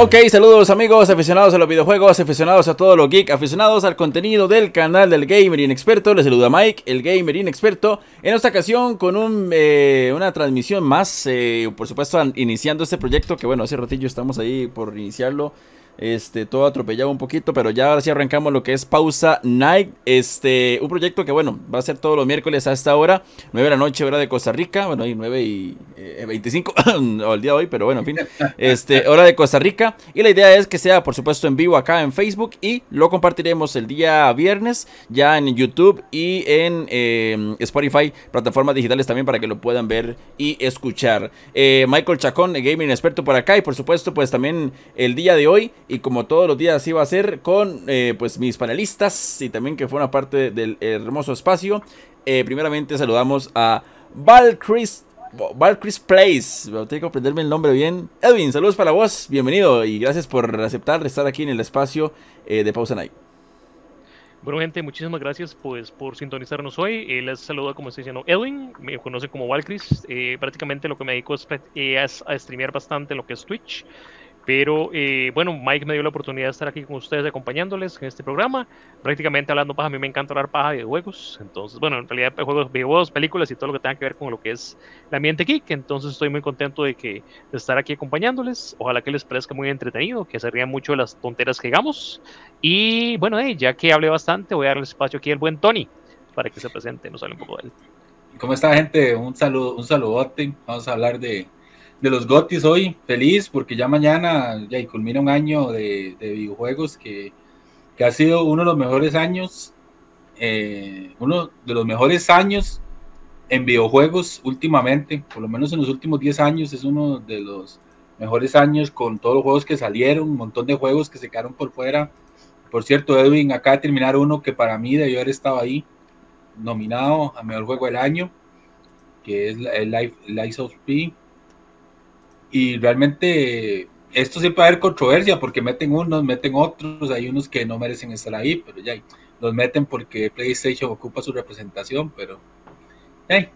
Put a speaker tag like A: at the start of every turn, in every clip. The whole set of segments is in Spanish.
A: Ok, saludos amigos, aficionados a los videojuegos, aficionados a todo lo geek, aficionados al contenido del canal del Gamer Inexperto. Les saluda Mike, el Gamer Inexperto. En esta ocasión con un, eh, una transmisión más, eh, por supuesto iniciando este proyecto que bueno, hace ratillo estamos ahí por iniciarlo. Este, todo atropellado un poquito, pero ya ahora sí arrancamos lo que es Pausa Night. Este, un proyecto que, bueno, va a ser todos los miércoles a esta hora, 9 de la noche, hora de Costa Rica. Bueno, ahí 9 y 25, eh, o el día de hoy, pero bueno, en fin. Este, hora de Costa Rica. Y la idea es que sea, por supuesto, en vivo acá en Facebook y lo compartiremos el día viernes, ya en YouTube y en em, Spotify, plataformas digitales también para que lo puedan ver y escuchar. Eh, Michael Chacón, gaming experto por acá, y por supuesto, pues también el día de hoy y como todos los días iba a ser con eh, pues mis panelistas y también que fue una parte del hermoso espacio. Eh, primeramente saludamos a Val Chris Place. Tengo que aprenderme el nombre bien. Edwin, saludos para vos. Bienvenido y gracias por aceptar estar aquí en el espacio eh, de Pausa Night.
B: Bueno, gente, muchísimas gracias pues, por sintonizarnos hoy. les saluda, como estoy diciendo, Edwin. Me conoce como Valchris. prácticamente lo que me dedico es, es a streamear bastante lo que es Twitch. Pero eh, bueno, Mike me dio la oportunidad de estar aquí con ustedes acompañándoles en este programa. Prácticamente hablando paja, a mí me encanta hablar paja de juegos. Entonces, bueno, en realidad juegos, videojuegos, películas y todo lo que tenga que ver con lo que es el ambiente geek. Entonces estoy muy contento de, que, de estar aquí acompañándoles. Ojalá que les parezca muy entretenido, que se rían mucho de las tonteras que hagamos. Y bueno, ya que hablé bastante, voy a darle espacio aquí al buen Tony para que se presente, nos hable un poco de él.
C: ¿Cómo está gente? Un saludo, un saludote. Vamos a hablar de de los Gotis hoy, feliz porque ya mañana ya culmina un año de, videojuegos que, ha sido uno de los mejores años, eh, uno de los mejores años en videojuegos últimamente, por lo menos en los últimos 10 años es uno de los mejores años con todos los juegos que salieron, un montón de juegos que se quedaron por fuera. Por cierto, Edwin acaba de terminar uno que para mí debió haber estado ahí, nominado a mejor juego del año, que es el Life, Life of P y realmente esto siempre va a haber controversia porque meten unos, meten otros, hay unos que no merecen estar ahí, pero ya los meten porque PlayStation ocupa su representación, pero eh,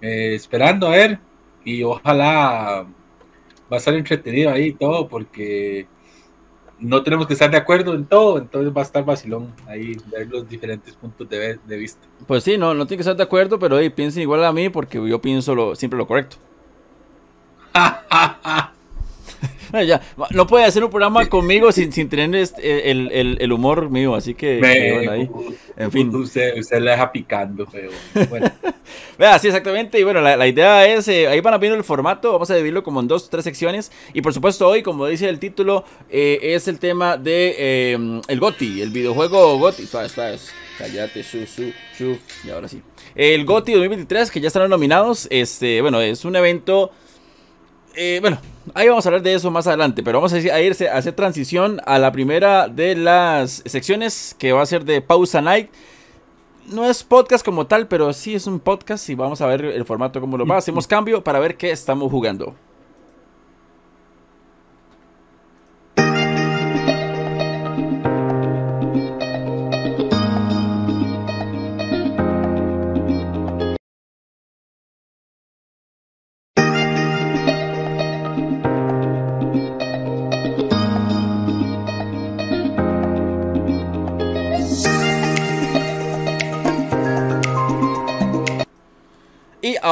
C: esperando a ver y ojalá va a estar entretenido ahí todo porque no tenemos que estar de acuerdo en todo, entonces va a estar vacilón ahí ver los diferentes puntos de, vista.
A: Pues sí, no, no tiene que estar de acuerdo, pero hey, piensen igual a mí porque yo pienso lo, siempre lo correcto. ya, no puede hacer un programa conmigo sin, sin tener este, el, el, humor mío, así que,
C: ahí, en fin. Usted, usted le deja picando, pero bueno.
A: Vea, sí, exactamente. Y bueno, la, idea es, eh, ahí van a viendo el formato, vamos a dividirlo como en dos, tres secciones. Y por supuesto hoy, como dice el título, eh, es el tema de eh, el GOTI, el videojuego GOTI. Cállate, su, su, su. Y ahora sí. El GOTI 2023, que ya están nominados. Este, bueno, es un evento eh, bueno, ahí vamos a hablar de eso más adelante, pero vamos a, irse a hacer transición a la primera de las secciones que va a ser de Pausa Night. No es podcast como tal, pero sí es un podcast y vamos a ver el formato como lo va. Hacemos cambio para ver qué estamos jugando.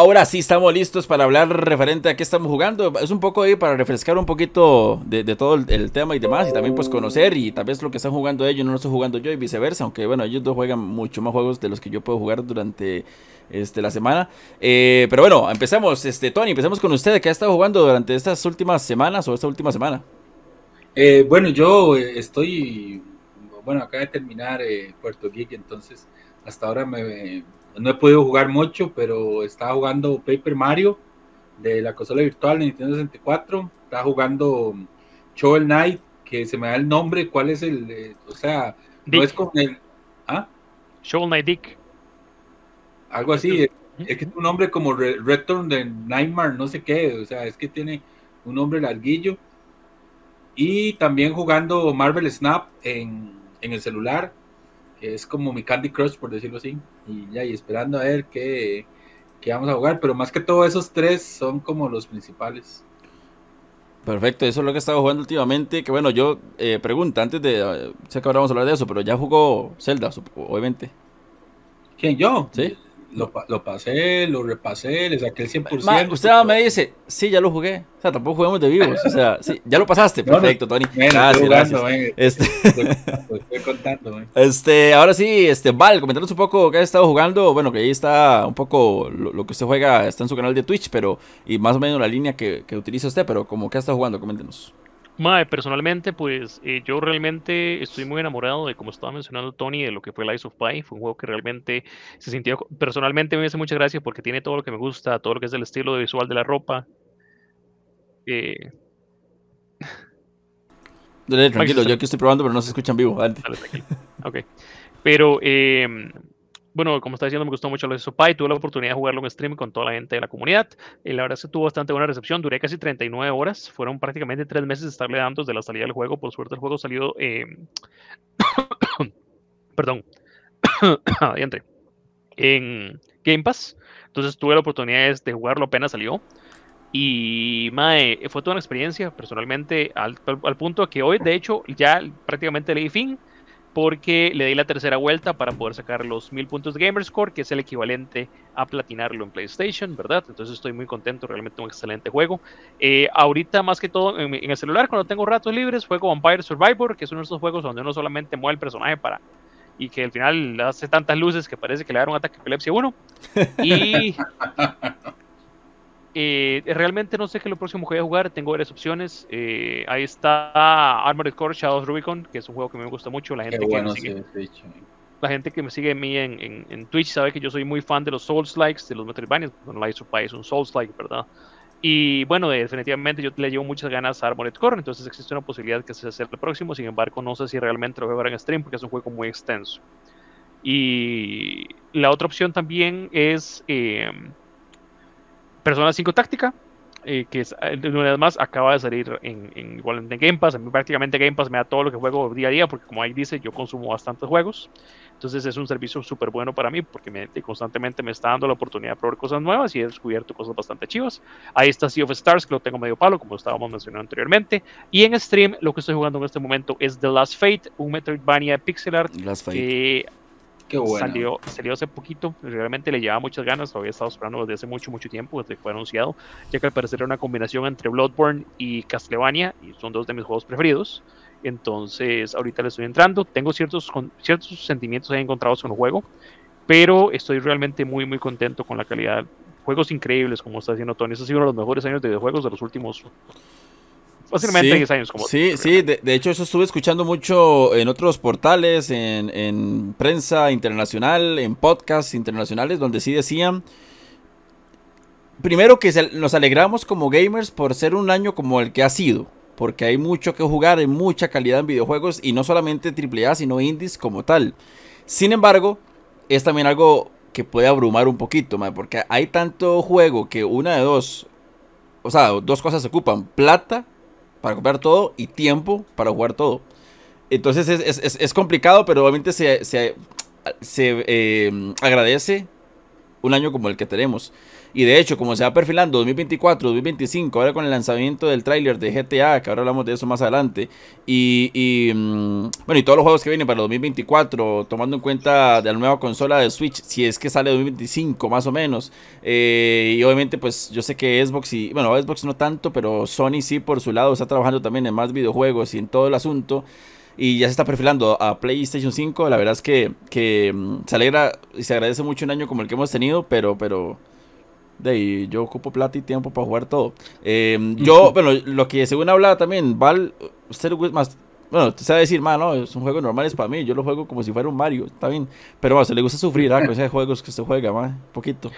A: Ahora sí estamos listos para hablar referente a qué estamos jugando. Es un poco ahí para refrescar un poquito de, todo el, tema y demás. Y también pues conocer y tal vez lo que están jugando ellos no lo estoy jugando yo y viceversa. Aunque bueno, ellos dos juegan mucho más juegos de los que yo puedo jugar durante este, la semana. Eh, pero bueno, empecemos. Este, Tony, empecemos con usted. ¿Qué ha estado jugando durante estas últimas semanas o esta última semana?
C: Eh, bueno, yo eh, estoy... Bueno, acaba de terminar Puerto Geek, entonces hasta ahora me no he podido jugar mucho, pero estaba jugando Paper Mario de la consola virtual de Nintendo 64. Estaba jugando Shovel Knight, que se me da el nombre. ¿Cuál es el? Eh, o sea, no es con el. ¿Ah?
B: Shovel Knight Dick.
C: Algo así. Es, que es un nombre como Return de Nightmare, no sé qué. O sea, es que tiene un nombre larguillo. Y también jugando Marvel Snap en, en el celular es como mi Candy Crush, por decirlo así, y ya, y esperando a ver qué, qué, vamos a jugar, pero más que todo esos tres son como los principales.
A: Perfecto, eso es lo que he estado jugando últimamente. Que bueno, yo eh, pregunta antes de. eh, sé que ahora vamos a hablar de eso, pero ya jugó Zelda, obviamente.
C: ¿Quién, yo?
A: ¿Sí?
C: Lo, pa- lo pasé, lo repasé, le saqué el 100%.
A: Ma, usted me dice, sí, ya lo jugué. O sea, tampoco juguemos de vivos. O sea, sí, ya lo pasaste. Perfecto, Tony.
C: Ven,
A: Gracias,
C: jugando,
A: gracias. Este,
C: estoy, contando, estoy contando, ven.
A: este, ahora sí, este, Val, comentanos un poco qué ha estado jugando. Bueno, que ahí está un poco lo, lo que usted juega, está en su canal de Twitch, pero, y más o menos la línea que, que utiliza usted, pero como que ha estado jugando, coméntenos.
B: Mae, personalmente, pues eh, yo realmente estoy muy enamorado de, como estaba mencionando Tony, de lo que fue Lies of Pi. Fue un juego que realmente se sintió, personalmente me hace mucha gracia porque tiene todo lo que me gusta, todo lo que es el estilo visual de la ropa. Eh,
A: Dale, Tranquilo, yo aquí estoy probando, pero no se escucha en vivo.
B: Dale, tranquilo. Ok. Pero, eh, bueno, como estaba diciendo, me gustó mucho Lies of Pi. Tuve la oportunidad de jugarlo en stream con toda la gente de la comunidad. Y la verdad es que tuvo bastante buena recepción. Duré casi 39 horas. Fueron prácticamente tres meses de estarle dando desde la salida del juego. Por suerte, el juego salió. Eh... Perdón. Adiante. En Game Pass. Entonces tuve la oportunidad de jugarlo apenas salió. Y mae, fue toda una experiencia personalmente al, al- al punto que hoy de hecho ya prácticamente le di fin porque le di la tercera vuelta para poder sacar los 1000 puntos de Gamerscore, que es el equivalente a platinarlo en PlayStation, ¿verdad? Entonces estoy muy contento, realmente un excelente juego. Eh, ahorita más que todo en, el celular, cuando tengo ratos libres, juego Vampire Survivor, que es uno de esos juegos donde uno solamente mueve el personaje para y que al final hace tantas luces que parece que le da un ataque de epilepsia a uno. Y eh, realmente no sé qué es lo próximo que voy a jugar. Tengo varias opciones. Eh, ahí está Armored Core Shadows Rubicon, que es un juego que me gusta mucho. La
C: Qué
B: gente, que,
C: bueno
B: me sigue,
C: dicho.
B: la gente que me sigue a mí en, en- en Twitch sabe que yo soy muy fan de los Souls likes, de los Metroidvanias. Bueno, Lies of Pi es un Souls like, ¿verdad? Y bueno, definitivamente yo le llevo muchas ganas a Armored Core, entonces existe una posibilidad que se sea el próximo. Sin embargo, no sé si realmente lo voy a ver en stream porque es un juego muy extenso. Y la otra opción también es eh, Persona 5 Táctica, eh, que es, eh, una vez más acaba de salir en, en, igual en Game Pass. A mí prácticamente Game Pass me da todo lo que juego día a día, porque como ahí dice, yo consumo bastantes juegos. Entonces es un servicio súper bueno para mí, porque me, constantemente me está dando la oportunidad de probar cosas nuevas y he descubierto cosas bastante chivas. Ahí está Sea of Stars, que lo tengo medio palo, como estábamos mencionando anteriormente. Y en stream, lo que estoy jugando en este momento es The Last Fate, un Metroidvania pixel art
A: Las Fate.
B: Salió, salió hace poquito, realmente le llevaba muchas ganas, lo había estado esperando desde hace mucho, mucho tiempo, desde que fue anunciado, ya que al parecer era una combinación entre Bloodborne y Castlevania, y son dos de mis juegos preferidos. Entonces, ahorita le estoy entrando, tengo ciertos, ciertos sentimientos encontrados con el juego, pero estoy realmente muy, muy contento con la calidad. Juegos increíbles, como está diciendo Tony, eso ha sido uno de los mejores años de videojuegos de los últimos fácilmente
A: Sí,
B: 10 años. Como
A: Sí, sí, de, de hecho eso estuve escuchando mucho en otros portales, en, en prensa internacional, en podcasts internacionales, donde sí decían, primero que nos alegramos como gamers por ser un año como el que ha sido, porque hay mucho que jugar, hay mucha calidad en videojuegos y no solamente AAA, sino indies como tal. Sin embargo, es también algo que puede abrumar un poquito, mae, porque hay tanto juego que una de dos, o sea, dos cosas se ocupan, plata para comprar todo y tiempo para jugar todo. Entonces es, es- es- es complicado, pero obviamente se, se, eh, agradece un año como el que tenemos. Y de hecho, como se va perfilando 2024, 2025, ahora con el lanzamiento del tráiler de GTA, que ahora hablamos de eso más adelante, y, y, mm, bueno, y todos los juegos que vienen para 2024, tomando en cuenta de la nueva consola de Switch, si es que sale 2025 más o menos, eh, y obviamente pues yo sé que Xbox y, bueno, Xbox no tanto, pero Sony sí por su lado está trabajando también en más videojuegos y en todo el asunto. Y ya se está perfilando a PlayStation 5. La verdad es que, que mm, se alegra y se agradece mucho un año como el que hemos tenido, pero, pero de ahí, yo ocupo plata y tiempo para jugar todo. Eh, yo, bueno, lo que según hablaba también, Val, usted le gusta más, bueno, usted sabe decir, man, no, es un juego normal, es para mí, yo lo juego como si fuera un Mario, está bien. Pero a usted le gusta sufrir, ¿ah? Con esos juegos que usted juega, man, poquito.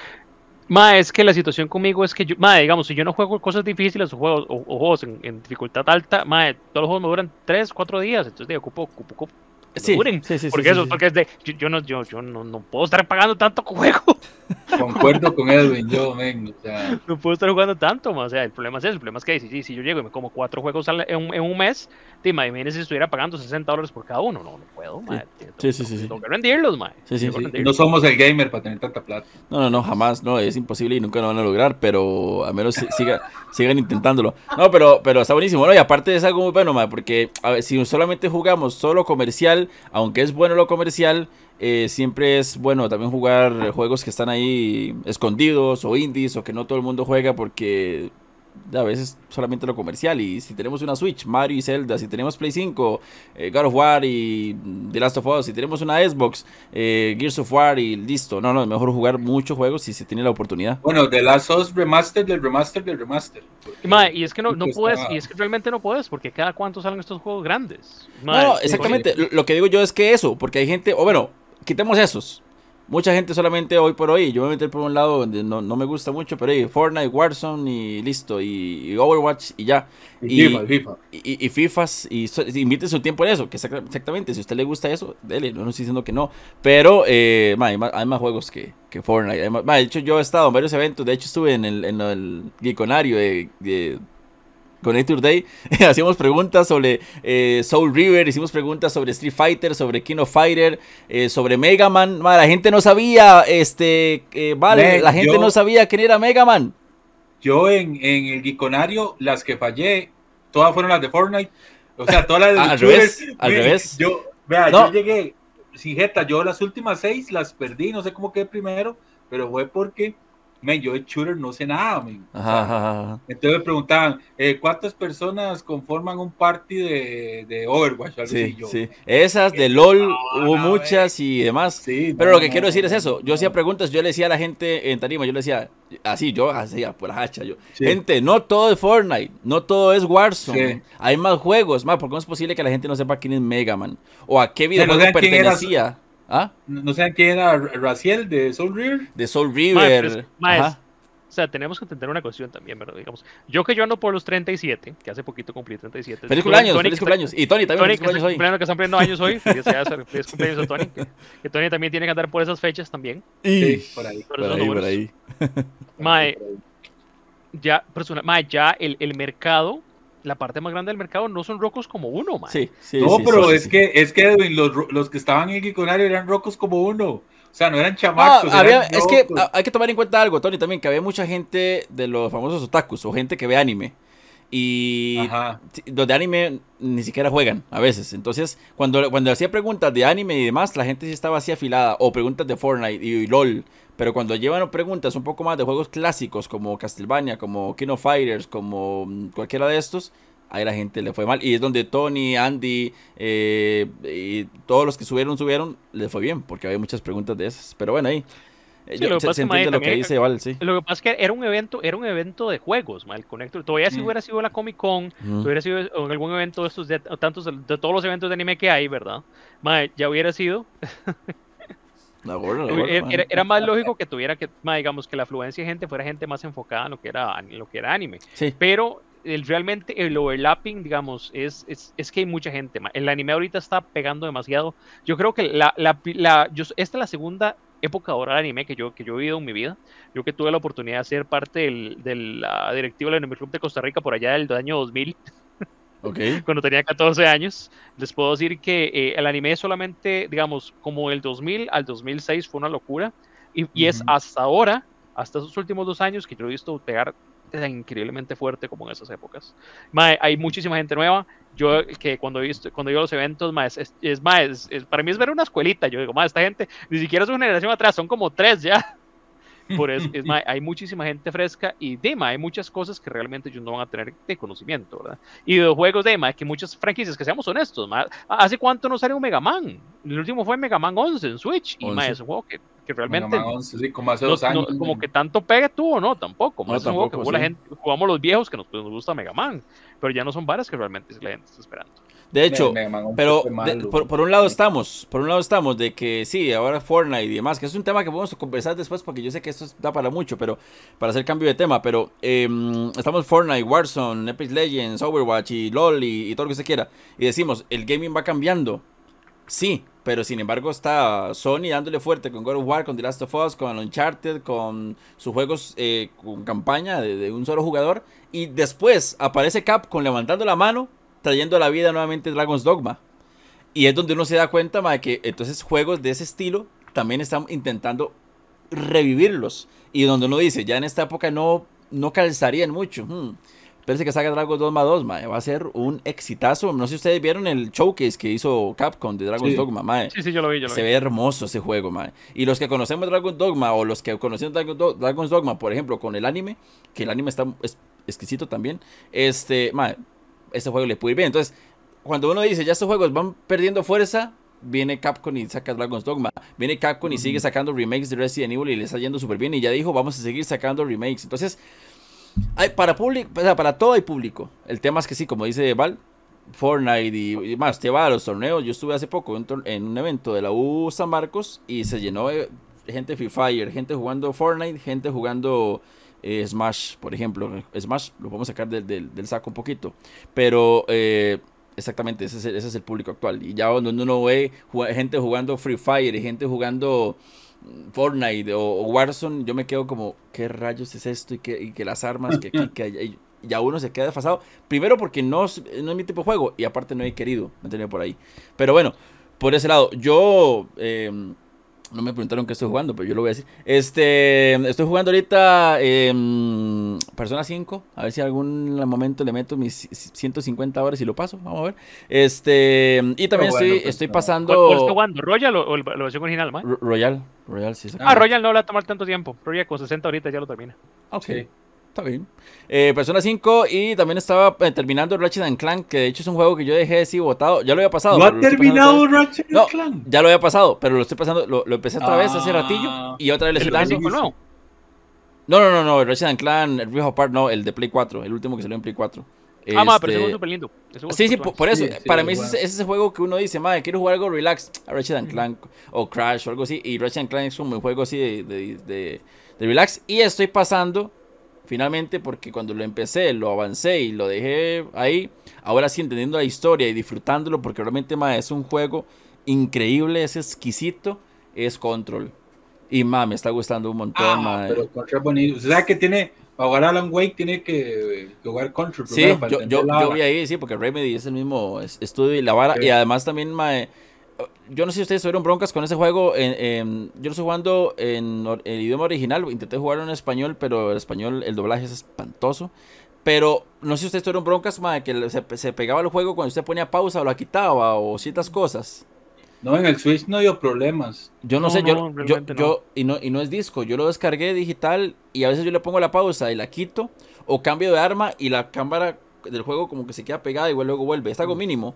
B: Ma, es que la situación conmigo es que yo, ma, digamos, si yo no juego cosas difíciles o juegos, o, o juegos en, en dificultad alta, ma, todos los juegos me duran 3, 4 días, entonces digo, ocupo, ocupo, ocupo sí, Sí, sí, porque eso, porque es de, yo, no, yo, yo no, no, puedo estar pagando tanto juego.
C: Concuerdo con Edwin, yo, o sea.
B: No puedo estar jugando tanto, o sea, el problema es eso, el problema es que si, si yo llego y me como cuatro juegos en un, en un mes, te imaginas si estuviera pagando 60 dólares por cada uno, no, no puedo,
A: Sí, sí, sí.
B: Tengo que rendirlos, man.
C: Sí, sí, No somos el gamer para tener tanta plata.
A: No, no, no, jamás, no, es imposible y nunca lo van a lograr, pero al menos siga, sigan intentándolo. No, pero, pero está buenísimo, ¿no? Y aparte es algo muy bueno, man, porque a ver, si solamente jugamos solo comercial, aunque es bueno lo comercial, eh, siempre es bueno también jugar juegos que están ahí escondidos o indies o que no todo el mundo juega porque a veces solamente lo comercial. Y si tenemos una Switch, Mario y Zelda, si tenemos Play 5, eh, God of War y The Last of Us, si tenemos una Xbox, eh, Gears of War y listo. No, no, es mejor jugar muchos juegos si se tiene la oportunidad.
C: Bueno, The Last of Us Remaster del Remaster del Remaster.
B: y es que no, no puedes, y es que realmente no puedes, porque cada cuánto salen estos juegos grandes.
A: no, exactamente. Lo que digo yo es que eso, porque hay gente, o bueno, quitemos esos mucha gente solamente hoy por hoy, yo me meter por un lado donde no, no me gusta mucho, pero ahí Fortnite, Warzone y listo, y, Overwatch y ya. Y, FIFA, FIFA. Y, y, FIFAs, y, invite su tiempo en eso, que exactamente, si a usted le gusta eso, dele, no estoy diciendo que no, pero eh, hay, más, juegos que, que Fortnite. de hecho, yo he estado en varios eventos, de hecho estuve en el, en el Geekonario de Connector Day, hacíamos preguntas sobre eh, Soul River, hicimos preguntas sobre Street Fighter, sobre King of Fighter, eh, sobre Mega Man. la gente no sabía, este, eh, vale, la gente no sabía quién era Mega Man.
C: Yo en, el Geekonario, las que fallé, todas fueron las de Fortnite. O sea, todas las de
A: Al revés, al revés.
C: Yo, vea, yo llegué, sin jeta, yo las últimas seis las perdí, no sé cómo quedé primero, pero fue porque yo de shooter no sé nada, Entonces me preguntaban, eh, ¿cuántas personas conforman un party de, de Overwatch?
A: sí, sí. Esas de LOL hubo muchas y demás. Pero lo que quiero decir es eso. Yo hacía preguntas, yo le decía a la gente en Tarima, yo le decía, así, yo hacía por la hacha, yo. Gente, no todo es Fortnite, no todo es Warzone. Hay más juegos, más, porque no es posible que la gente no sepa quién es Mega Man o a qué videojuego pertenecía. ¿Ah?
C: ¿No saben quién era Raciel de Soul River?
A: De Soul River.
B: o sea, tenemos que entender una cuestión también, ¿verdad? Digamos, yo que yo ando por los 37, que hace poquito cumplí 37. Feliz cumpleaños,
A: feliz cumpleaños. Y Tony también, Tony, feliz cumpleaños hoy.
B: que están cumpliendo años hoy. Feliz, cumpleaños a Tony. Que, Tony también tiene que andar por esas fechas también.
A: Sí, por ahí. Por, ahí, por ahí.
B: Mae, ya, persona, mae, ya el, el mercado la parte más grande del mercado no son rocos como uno, man.
A: Sí, sí,
C: no, pero es que es que Edwin, los, los, que estaban en el eran rocos como uno. O sea, no eran chamacos.
A: es que hay que tomar en cuenta algo, Tony, también, que había mucha gente de los famosos otakus o gente que ve anime. Y los de anime ni siquiera juegan a veces. Entonces, cuando, cuando hacía preguntas de anime y demás, la gente sí estaba así afilada. O preguntas de Fortnite y LOL. Pero cuando llevan preguntas un poco más de juegos clásicos como Castlevania, como King of Fighters, como mm, cualquiera de estos, ahí la gente le fue mal. Y es donde Tony, Andy eh, y todos los que subieron, subieron, les fue bien, porque había muchas preguntas de esas. Pero bueno, ahí.
B: Eh, lo, que se, lo que dice Val, sí. Lo que pasa es que era un evento, era un evento de juegos, mal Connector. Todavía si mm. hubiera sido la Comic Con, mm. hubiera sido algún evento de estos, de, tantos de, todos los eventos de anime que hay, ¿verdad? ya hubiera sido era, más lógico que tuviera que, digamos, que la afluencia de gente fuera gente más enfocada en lo que era, en lo que era anime. Pero el, realmente el overlapping, digamos, es, es, es, que hay mucha gente. El anime ahorita está pegando demasiado. Yo creo que la, la, la yo, esta es la segunda época ahora de anime que yo, que yo he vivido en mi vida. Yo que tuve la oportunidad de ser parte del, de la directiva del Anime Club de Costa Rica por allá del año 2000. cuando tenía 14 años. Les puedo decir que eh, el anime solamente, digamos, como el 2000 al 2006 fue una locura. Y, y es hasta ahora, hasta esos últimos dos años, que yo he visto pegar increíblemente fuerte como en esas épocas. hay muchísima gente nueva. Yo que cuando he visto, cuando a los eventos, más es, más, para mí es ver una escuelita. Yo digo, más esta gente ni siquiera es una generación atrás, son como tres ya. Por eso, es, hay muchísima gente fresca y Dema, hay muchas cosas que realmente ellos no van a tener de conocimiento, ¿verdad? Y de juegos Dema, que muchas franquicias, que seamos honestos, ¿hace cuánto no salió un Mega Man? El último fue Mega Man 11 en Switch, y más es un juego que, que realmente.
C: 11, como hace dos años.
B: como que tanto pegue tuvo, no, tampoco. Más es un juego que la gente, jugamos los viejos que nos, nos gusta Mega Man, pero ya no son varias que realmente la gente está esperando.
A: De hecho, pero por, un lado estamos, por un lado estamos de que sí, ahora Fortnite y demás, que es un tema que podemos conversar después porque yo sé que esto da para mucho, pero para hacer cambio de tema, pero em, estamos Fortnite, Warzone, Epic Legends, Overwatch y LOL y, todo lo que se quiera, y decimos, el gaming va cambiando. Sí, pero sin embargo está Sony dándole fuerte con God of War, con The Last of Us, con Uncharted, con sus juegos eh, con campaña de, un solo jugador. Y después aparece Capcom levantando la mano, trayendo a la vida nuevamente Dragon's Dogma. Y es donde uno se da cuenta de que entonces juegos de ese estilo también están intentando revivirlos. Y donde uno dice, ya en esta época no, no calzarían mucho. Hmm. Parece que saca Dragon Dogma 2, mae. Va a ser un exitazo. No sé si ustedes vieron el showcase que hizo Capcom de Dragon's Dogma, mae.
B: Sí, sí, yo lo vi, yo
A: lo Se ve hermoso ese juego, mae. Y los que conocemos Dragon Dogma o los que conocemos Dragon's Dogma, por ejemplo, con el anime, que el anime está exquisito también, este, mae, ese juego le puede ir bien. Entonces, cuando uno dice, ya estos juegos van perdiendo fuerza, viene Capcom y saca Dragon's Dogma. Viene Capcom y sigue sacando remakes de Resident Evil y le está yendo súper bien. Y ya dijo, vamos a seguir sacando remakes. Entonces, hay, para, público, para todo hay público. El tema es que sí, como dice Val, Fortnite y, más, te va a los torneos. Yo estuve hace poco en, un evento de la U San Marcos y se llenó de gente Free Fire, gente jugando Fortnite, gente jugando eh, Smash, por ejemplo. Smash lo podemos sacar del, saco un poquito. Pero eh, exactamente, ese es, ese es, el público actual. Y ya cuando uno ve gente jugando Free Fire y gente jugando Fortnite o, Warzone, yo me quedo como, ¿qué rayos es esto? Y que, que las armas, que, que, ya uno se queda desfasado. Primero porque no, no es mi tipo de juego y aparte no he querido meterme por ahí. Pero bueno, por ese lado, yo... Eh, no me preguntaron qué estoy jugando, pero yo lo voy a decir. Este, estoy jugando ahorita eh, Persona 5. A ver si algún momento le meto mis 150 horas y lo paso. Vamos a ver. Este, y también estoy, pues, estoy pasando.
B: ¿Cuál, jugando? ¿Royal o, la versión original,
A: Royal. Royal, sí.
B: Ah, Royal no le va a tomar tanto tiempo. Royal con 60 ahorita ya lo termina.
A: Ok. Está bien. Eh, Persona 5 y también estaba eh, terminando Ratchet Clank, que de hecho es un juego que yo dejé así botado. Ya lo había pasado.
C: ¿No ha terminado Ratchet
A: no, Clank? Ya lo había pasado, pero lo estoy pasando, lo, empecé otra vez hace ratillo ah. y otra vez le estoy dando. No, no, no, no, Ratchet Clank, el Rift Apart, no, el de Play 4, el último que salió en Play 4.
B: Ah, ma, pero ese juego es súper lindo.
A: Sí, sí, por, eso. para mí es ese, juego que uno dice, madre, quiero jugar algo relax. Ratchet Clank o Crash o algo así. Y Ratchet Clank es un juego así de, de, de, de relax. Y estoy pasando finalmente porque cuando lo empecé, lo avancé y lo dejé ahí, ahora sí entendiendo la historia y disfrutándolo porque realmente es un juego increíble, es exquisito, es Control. Y ma, me está gustando un montón,
C: ah, Pero Control bonito. O sea que tiene, para jugar Alan Wake tiene que, jugar Control.
A: Sí, yo, yo, vi ahí, sí, porque Remedy es el mismo estudio y la vara. Y además también, ma, yo no sé si ustedes tuvieron broncas con ese juego. En, yo lo estoy jugando en el idioma original. Intenté jugarlo en español, pero el español, el doblaje es espantoso. Pero no sé si ustedes tuvieron broncas, madre, que se, pegaba el juego cuando usted ponía pausa o la quitaba o ciertas cosas.
C: No, en el Switch no dio problemas.
A: Yo no, sé, yo, yo, y, no, y no es disco, yo lo descargué digital y a veces yo le pongo la pausa y la quito o cambio de arma y la cámara del juego como que se queda pegada y luego vuelve. Es algo mm. mínimo.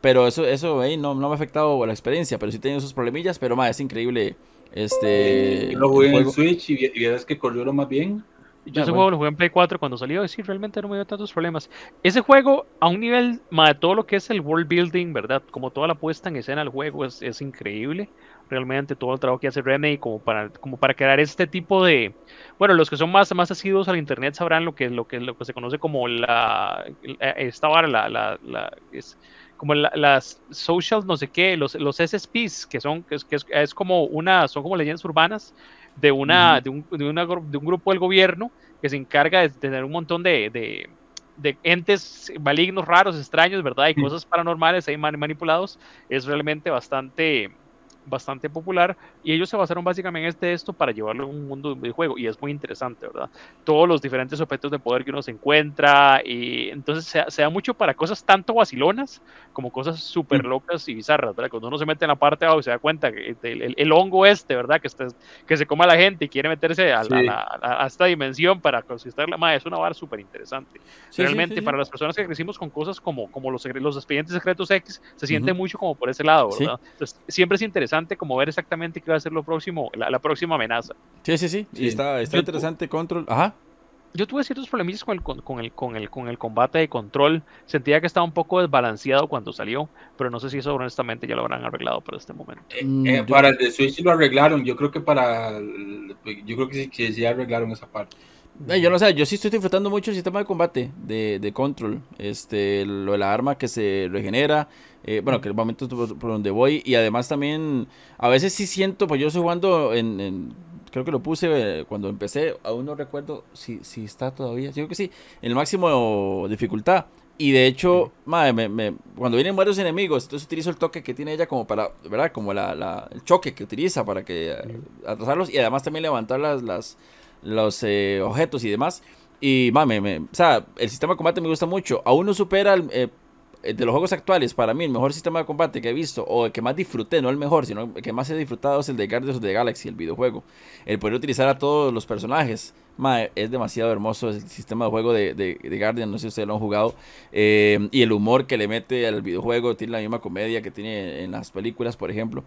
A: Pero eso, eso ahí no, no me ha afectado la experiencia, pero sí he tenido esos problemillas, pero más es increíble. Este,
C: lo jugué en el Switch y, y que corrió lo más bien.
B: Yo ese juego lo jugué en Play 4 cuando salió y sí, realmente no me dio tantos problemas. Ese juego, a un nivel más de todo lo que es el world building, ¿verdad? Como toda la puesta en escena del juego es, es increíble. Realmente todo el trabajo que hace Remedy como para, como para crear este tipo de... Bueno, los que son más, más asiduos al internet sabrán lo que, lo que, lo que se conoce como la... Esta hora, la, la, la es, como las social no sé qué, los, los SSPs, que son, que es, que es, como una, son como leyendas urbanas de una, de, un, de, una, de un grupo del gobierno que se encarga de tener un montón de, de, de entes malignos, raros, extraños, ¿verdad? Y cosas paranormales ahí manipulados, es realmente bastante, bastante popular y ellos se basaron básicamente en este esto para llevarlo a un mundo de juego y es muy interesante, ¿verdad? Todos los diferentes objetos de poder que uno se encuentra y entonces se, da mucho para cosas tanto vacilonas como cosas súper mm. locas y bizarras, ¿verdad? Cuando uno se mete en la parte de abajo se da cuenta que el, hongo este, ¿verdad? Que, este, que se come a la gente y quiere meterse a, a, esta dimensión para conquistar la madre, es una barra súper interesante. Realmente para las personas que crecimos con cosas como, como los, los expedientes secretos X, se siente mucho como por ese lado, ¿verdad? Entonces, siempre es interesante como ver exactamente qué va a ser lo próximo, la, próxima amenaza.
A: Sí, sí, sí. Y está, está interesante Control. Ajá.
B: Yo tuve ciertos problemillas con el, con, el, con, el, con el combate de control. Sentía que estaba un poco desbalanceado cuando salió, pero no sé si eso honestamente ya lo habrán arreglado para este momento.
C: Eh, mm, eh, para el de Switch lo arreglaron. Yo creo que para. Yo creo que sí, que sí arreglaron esa parte.
A: Yo no sé, yo sí estoy disfrutando mucho el sistema de combate de, de Control. Este, lo de la arma que se regenera. Eh, bueno, que el momento por, por, donde voy. Y además también, a veces sí siento, pues yo estoy jugando en, creo que lo puse eh, cuando empecé, aún no recuerdo si, si está todavía, creo que sí, en el máximo dificultad. Y de hecho, madre, me, cuando vienen varios enemigos, entonces utilizo el toque que tiene ella como para, ¿verdad? Como la, la el choque que utiliza para que atrasarlos y además también levantar las, las los eh, objetos y demás. Y mame, me, o sea, el sistema de combate me gusta mucho. Aún no supera el, eh, de los juegos actuales, para mí, el mejor sistema de combate que he visto, o el que más disfruté, no el mejor, sino el que más he disfrutado es el de Guardians of the Galaxy, el videojuego. El poder utilizar a todos los personajes. es demasiado hermoso el sistema de juego de, de, no sé si ustedes lo han jugado. Eh, y el humor que le mete al videojuego, tiene la misma comedia que tiene en las películas, por ejemplo.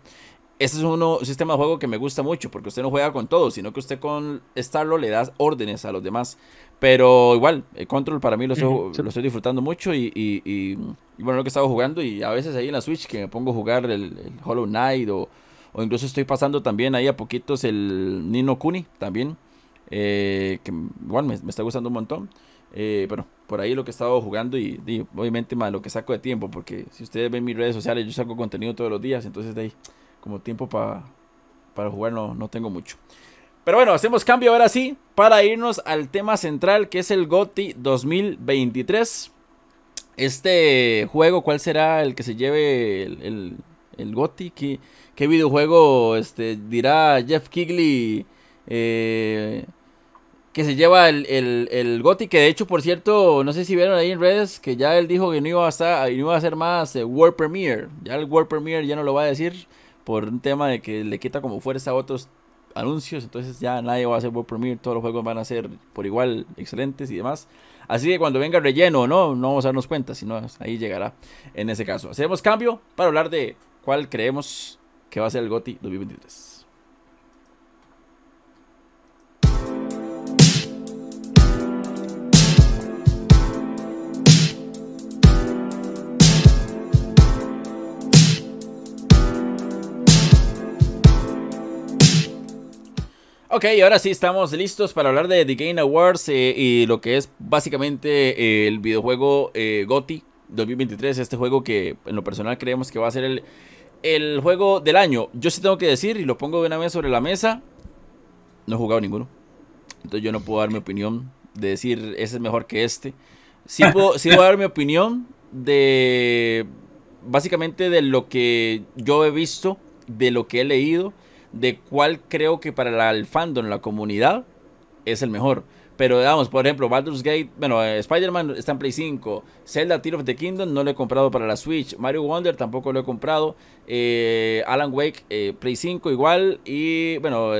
A: Este es uno, un sistema de juego que me gusta mucho porque usted no juega con todos, sino que usted con Starlo le da órdenes a los demás. Pero igual, el control para mí lo estoy, lo estoy disfrutando mucho y, y, bueno, lo que he estado jugando y a veces ahí en la Switch que me pongo a jugar el, Hollow Knight o, o, incluso estoy pasando también ahí a poquitos el Nino Kuni también, eh, que igual me, está gustando un montón. Eh, pero por ahí lo que he estado jugando y, obviamente más lo que saco de tiempo, porque si ustedes ven mis redes sociales, yo saco contenido todos los días, entonces de ahí como tiempo para jugar no, no tengo mucho. Pero bueno, hacemos cambio ahora sí para irnos al tema central que es el GOTI 2023. Este juego, ¿cuál será el que se lleve el, el, GOTI? ¿Qué, ¿Qué, videojuego este, dirá Jeff Kigley eh, que se lleva el, el, el, GOTI? Que de hecho, por cierto, no sé si vieron ahí en redes que ya él dijo que no iba a, estar, no iba a hacer más eh, World Premiere. Ya el World Premiere ya no lo va a decir por un tema de que le quita como fuerza a otros anuncios, entonces ya nadie va a hacer World Premiere, todos los juegos van a ser por igual excelentes y demás. Así que cuando venga relleno no, no vamos a darnos cuenta, sino ahí llegará en ese caso. Hacemos cambio para hablar de cuál creemos que va a ser el GOTI 2023. Ok, ahora sí estamos listos para hablar de The Game Awards eh, y lo que es básicamente eh, el videojuego eh, GOTI 2023, este juego que en lo personal creemos que va a ser el, el juego del año. Yo sí tengo que decir, y lo pongo de una vez sobre la mesa, no he jugado ninguno. Entonces yo no puedo dar mi opinión de decir ese es mejor que este. Sí puedo, sí puedo dar mi opinión de básicamente de lo que yo he visto, de lo que he leído de cuál creo que para el fandom, la comunidad, es el mejor. Pero digamos, por ejemplo, Baldur's Gate, bueno, eh, Spider-Man está en Play 5, Zelda Tear of the Kingdom no lo he comprado para la Switch, Mario Wonder tampoco lo he comprado, eh, Alan Wake eh, Play 5 igual, y bueno,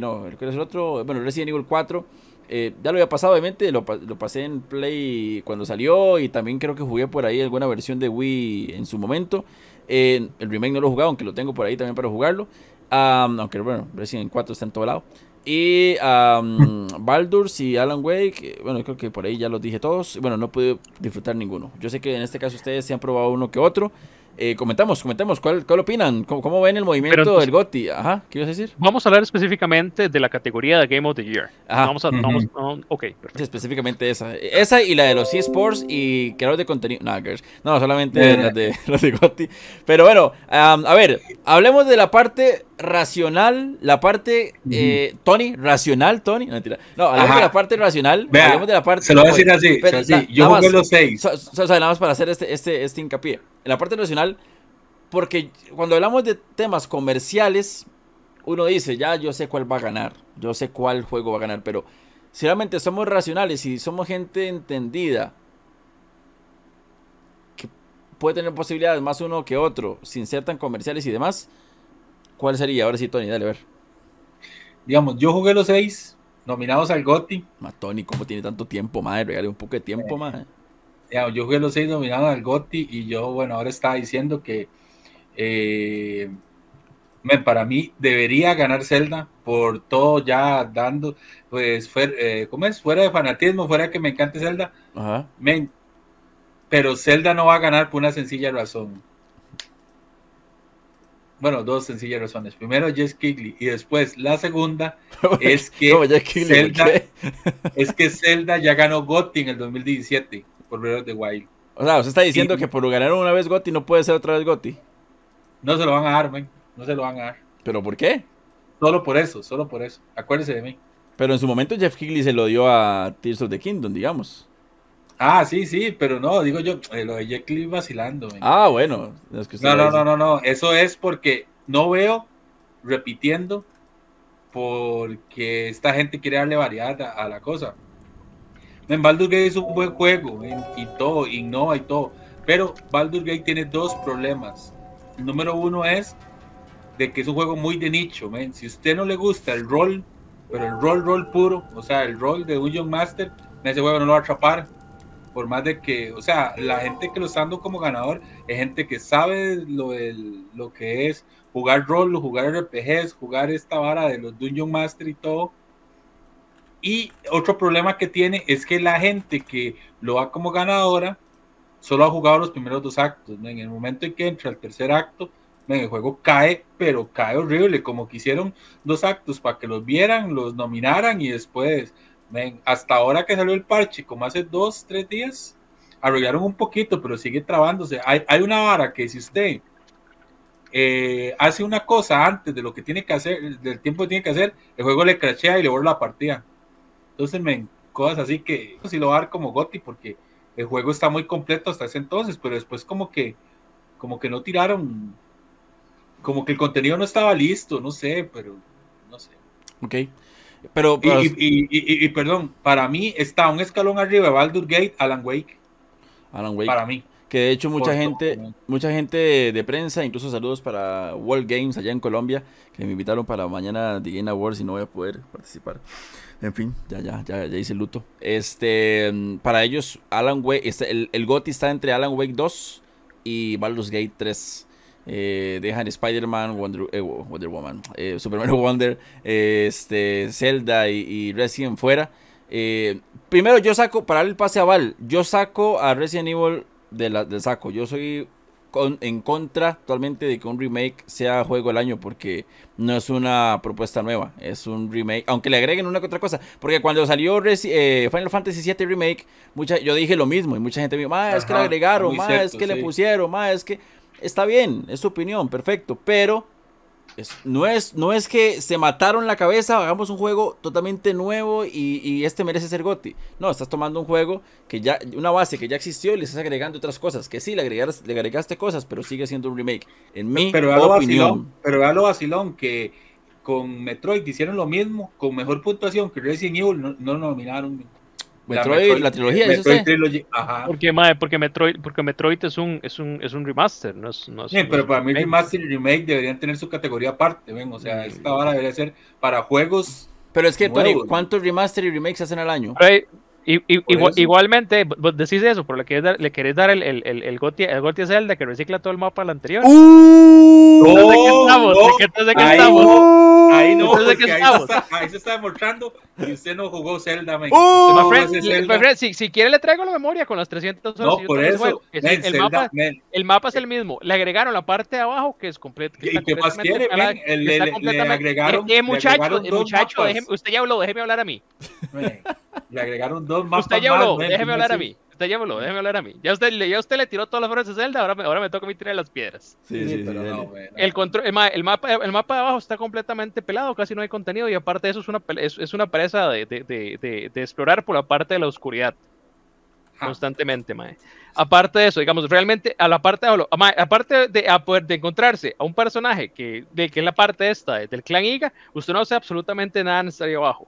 A: no, ¿cuál es el otro? Bueno, Resident Evil 4. ya lo había pasado, obviamente, lo, lo, pasé en Play cuando salió y también creo que jugué por ahí alguna versión de Wii en su momento. el remake no lo he jugado, aunque lo tengo por ahí también para jugarlo aunque bueno, Resident 4 está en todo lado. Y um, Baldur's y Alan Wake, bueno, creo que por ahí ya los dije todos. Bueno, no pude disfrutar ninguno. Yo sé que en este caso ustedes se han probado uno que otro. Eh, comentamos, comentamos, ¿cuál, cuál opinan? ¿Cómo, ven el movimiento del GOTI? Ajá, ¿qué ibas a decir?
B: Vamos a hablar específicamente de la categoría de Game of the Year. Ajá. Vamos a, vamos, ok,
A: perfecto. específicamente esa. Esa y la de los eSports y creador de contenido. No, no solamente las de, los de GOTI. Pero bueno, a ver, hablemos de la parte racional, la parte, eh, Tony, racional, Tony, no mentira. No, hablemos de la parte racional, hablemos de la parte...
C: Se lo voy a decir así, así. yo jugué los seis.
A: nada más para hacer este, este, este hincapié. En la parte racional, porque cuando hablamos de temas comerciales, uno dice, ya yo sé cuál va a ganar, yo sé cuál juego va a ganar, pero si realmente somos racionales y somos gente entendida, que puede tener posibilidades más uno que otro, sin ser tan comerciales y demás, ¿Cuál sería? Ahora sí, Tony, dale a ver.
C: Digamos, yo jugué los seis nominados al GOTI.
A: Ma, Tony, ¿cómo tiene tanto tiempo, madre? Regale un poco de tiempo.
C: Digamos, yo jugué los seis nominados al GOTI y yo, bueno, ahora estaba diciendo que eh, para mí debería ganar Zelda por todo ya dando, pues, eh, ¿cómo es? Fuera de fanatismo, fuera de que me encante Zelda. Ajá. pero Zelda no va a ganar por una sencilla razón bueno, dos sencillas razones. Primero, Jess Kigley y después la segunda es que Zelda, es que Zelda ya ganó GOTY en el 2017 por Breath of the Wild.
A: O sea, usted está diciendo que por ganar una vez GOTY no puede ser otra vez GOTY.
C: No se lo van a dar, man. No se lo van a dar.
A: ¿Pero por qué?
C: Solo por eso, solo por eso. Acuérdese de mí.
A: Pero en su momento Jeff Kigley se lo dio a Tears of the Kingdom, digamos.
C: Ah, sí, sí, pero no, digo yo, eh, lo de Jeff Kigley vacilando.
A: Ah, bueno.
C: no, no, no, no, no, eso es porque no veo repitiendo porque esta gente quiere darle variedad a, la cosa. En Baldur's Gate es un buen juego y todo, innova y todo, pero Baldur's Gate tiene dos problemas. El número uno es de que es un juego muy de nicho. Si usted no le gusta el rol, pero el rol, rol puro, o sea, el rol de Dungeon Master, ese juego no lo va a atrapar. Por más de que, o sea, la gente que lo está dando como ganador es gente que sabe lo, lo que es jugar rol, jugar RPGs, jugar esta vara de los Dungeon Master y todo. Y otro problema que tiene es que la gente que lo va como ganadora solo ha jugado los primeros dos actos. En el momento en que entra el tercer acto, el juego cae, pero cae horrible, como que hicieron dos actos para que los vieran, los nominaran y después, hasta ahora que salió el parche, como hace dos, tres días, arrollaron un poquito, pero sigue trabándose. Hay, hay una vara que si usted eh, hace una cosa antes de lo que tiene que hacer, del tiempo que tiene que hacer, el juego le crashea y le borra la partida. Entonces, men, cosas así que si lo va a dar como Goti, porque el juego está muy completo hasta ese entonces, pero después como que como que no tiraron como que el contenido no estaba listo, no sé, pero no sé.
A: Ok. Pero,
C: Y, perdón, para mí está un escalón arriba de Baldur Gate, Alan Wake.
A: Alan Wake.
C: Para mí.
A: Que de hecho mucha gente, mucha gente de prensa, incluso saludos para World Games allá en Colombia, que me invitaron para mañana The Game Awards y no voy a poder participar. En fin, ya, ya, ya, ya hice el luto. Este, para ellos, Alan Wake, este, el, el GOTY está entre Alan Wake 2 y Baldur's Gate 3. Eh, dejan Spider-Man, Wonder, eh, Wonder, Woman, eh, Superman Wonder, este, Zelda y, Resident fuera. primero yo saco, para el pase a Val, yo saco a Resident Evil de la, del saco. Yo soy en contra actualmente de que un remake sea juego del año porque no es una propuesta nueva, es un remake, aunque le agreguen una que otra cosa, porque cuando salió Final Fantasy VII Remake, mucha, yo dije lo mismo y mucha gente me dijo, es que le agregaron, más es que le pusieron, más es que está bien, es su opinión, perfecto, pero no, es, no es que se mataron la cabeza, hagamos un juego totalmente nuevo y, este merece ser GOTI. No, estás tomando un juego que ya, una base que ya existió y le estás agregando otras cosas, que sí, le, agregaste, le agregaste cosas, pero sigue siendo un remake. En mi
C: pero opinión. pero vea lo vacilón, que con Metroid hicieron lo mismo, con mejor puntuación que Resident Evil, no, no nominaron
A: Metroid, la, trilogía, Metroid
B: Ajá. Porque, madre, porque Metroid, porque Metroid es un, es un, es un remaster, no es, no
C: sí, pero para mí remaster y remake deberían tener su categoría aparte, ven, o sea, esta vara debería ser para juegos.
A: Pero es que, Tony, ¿cuántos remaster y remakes hacen al año?
B: y, igualmente, vos decís eso, pero le querés dar, le querés dar el, el, el, el, Goti, el Goti Zelda que recicla todo el mapa del anterior.
A: ¡Uh!
B: ¿De qué estamos? ¿De qué estamos?
C: Ahí no, ahí, se está demostrando que usted no jugó Zelda, ¡Oh!
B: Si, si, quiere le traigo la memoria con las 300
C: horas. No, por eso.
B: el, mapa, el, mapa, es el mismo. Le agregaron la parte de abajo que es completo.
C: ¿Y qué más quiere? le, agregaron.
B: Eh, muchacho, muchacho usted ya habló, déjeme hablar a mí.
C: Le agregaron dos mapas.
B: Usted ya habló, déjeme hablar a mí. Usted déjeme hablar a mí. Ya usted, ya usted le tiró todas las flores de Zelda, ahora me, ahora me toca a mí tirar las piedras.
A: Sí, sí,
B: pero no, el, control, el, mapa, el mapa de abajo está completamente pelado, casi no hay contenido y aparte de eso es una, es, es una presa de, de, de, de, explorar por la parte de la oscuridad. Constantemente, mae. Aparte de eso, digamos, realmente a la parte de, aparte de, a poder de encontrarse a un personaje que, de, que es la parte esta del clan Iga, usted no hace absolutamente nada necesario abajo.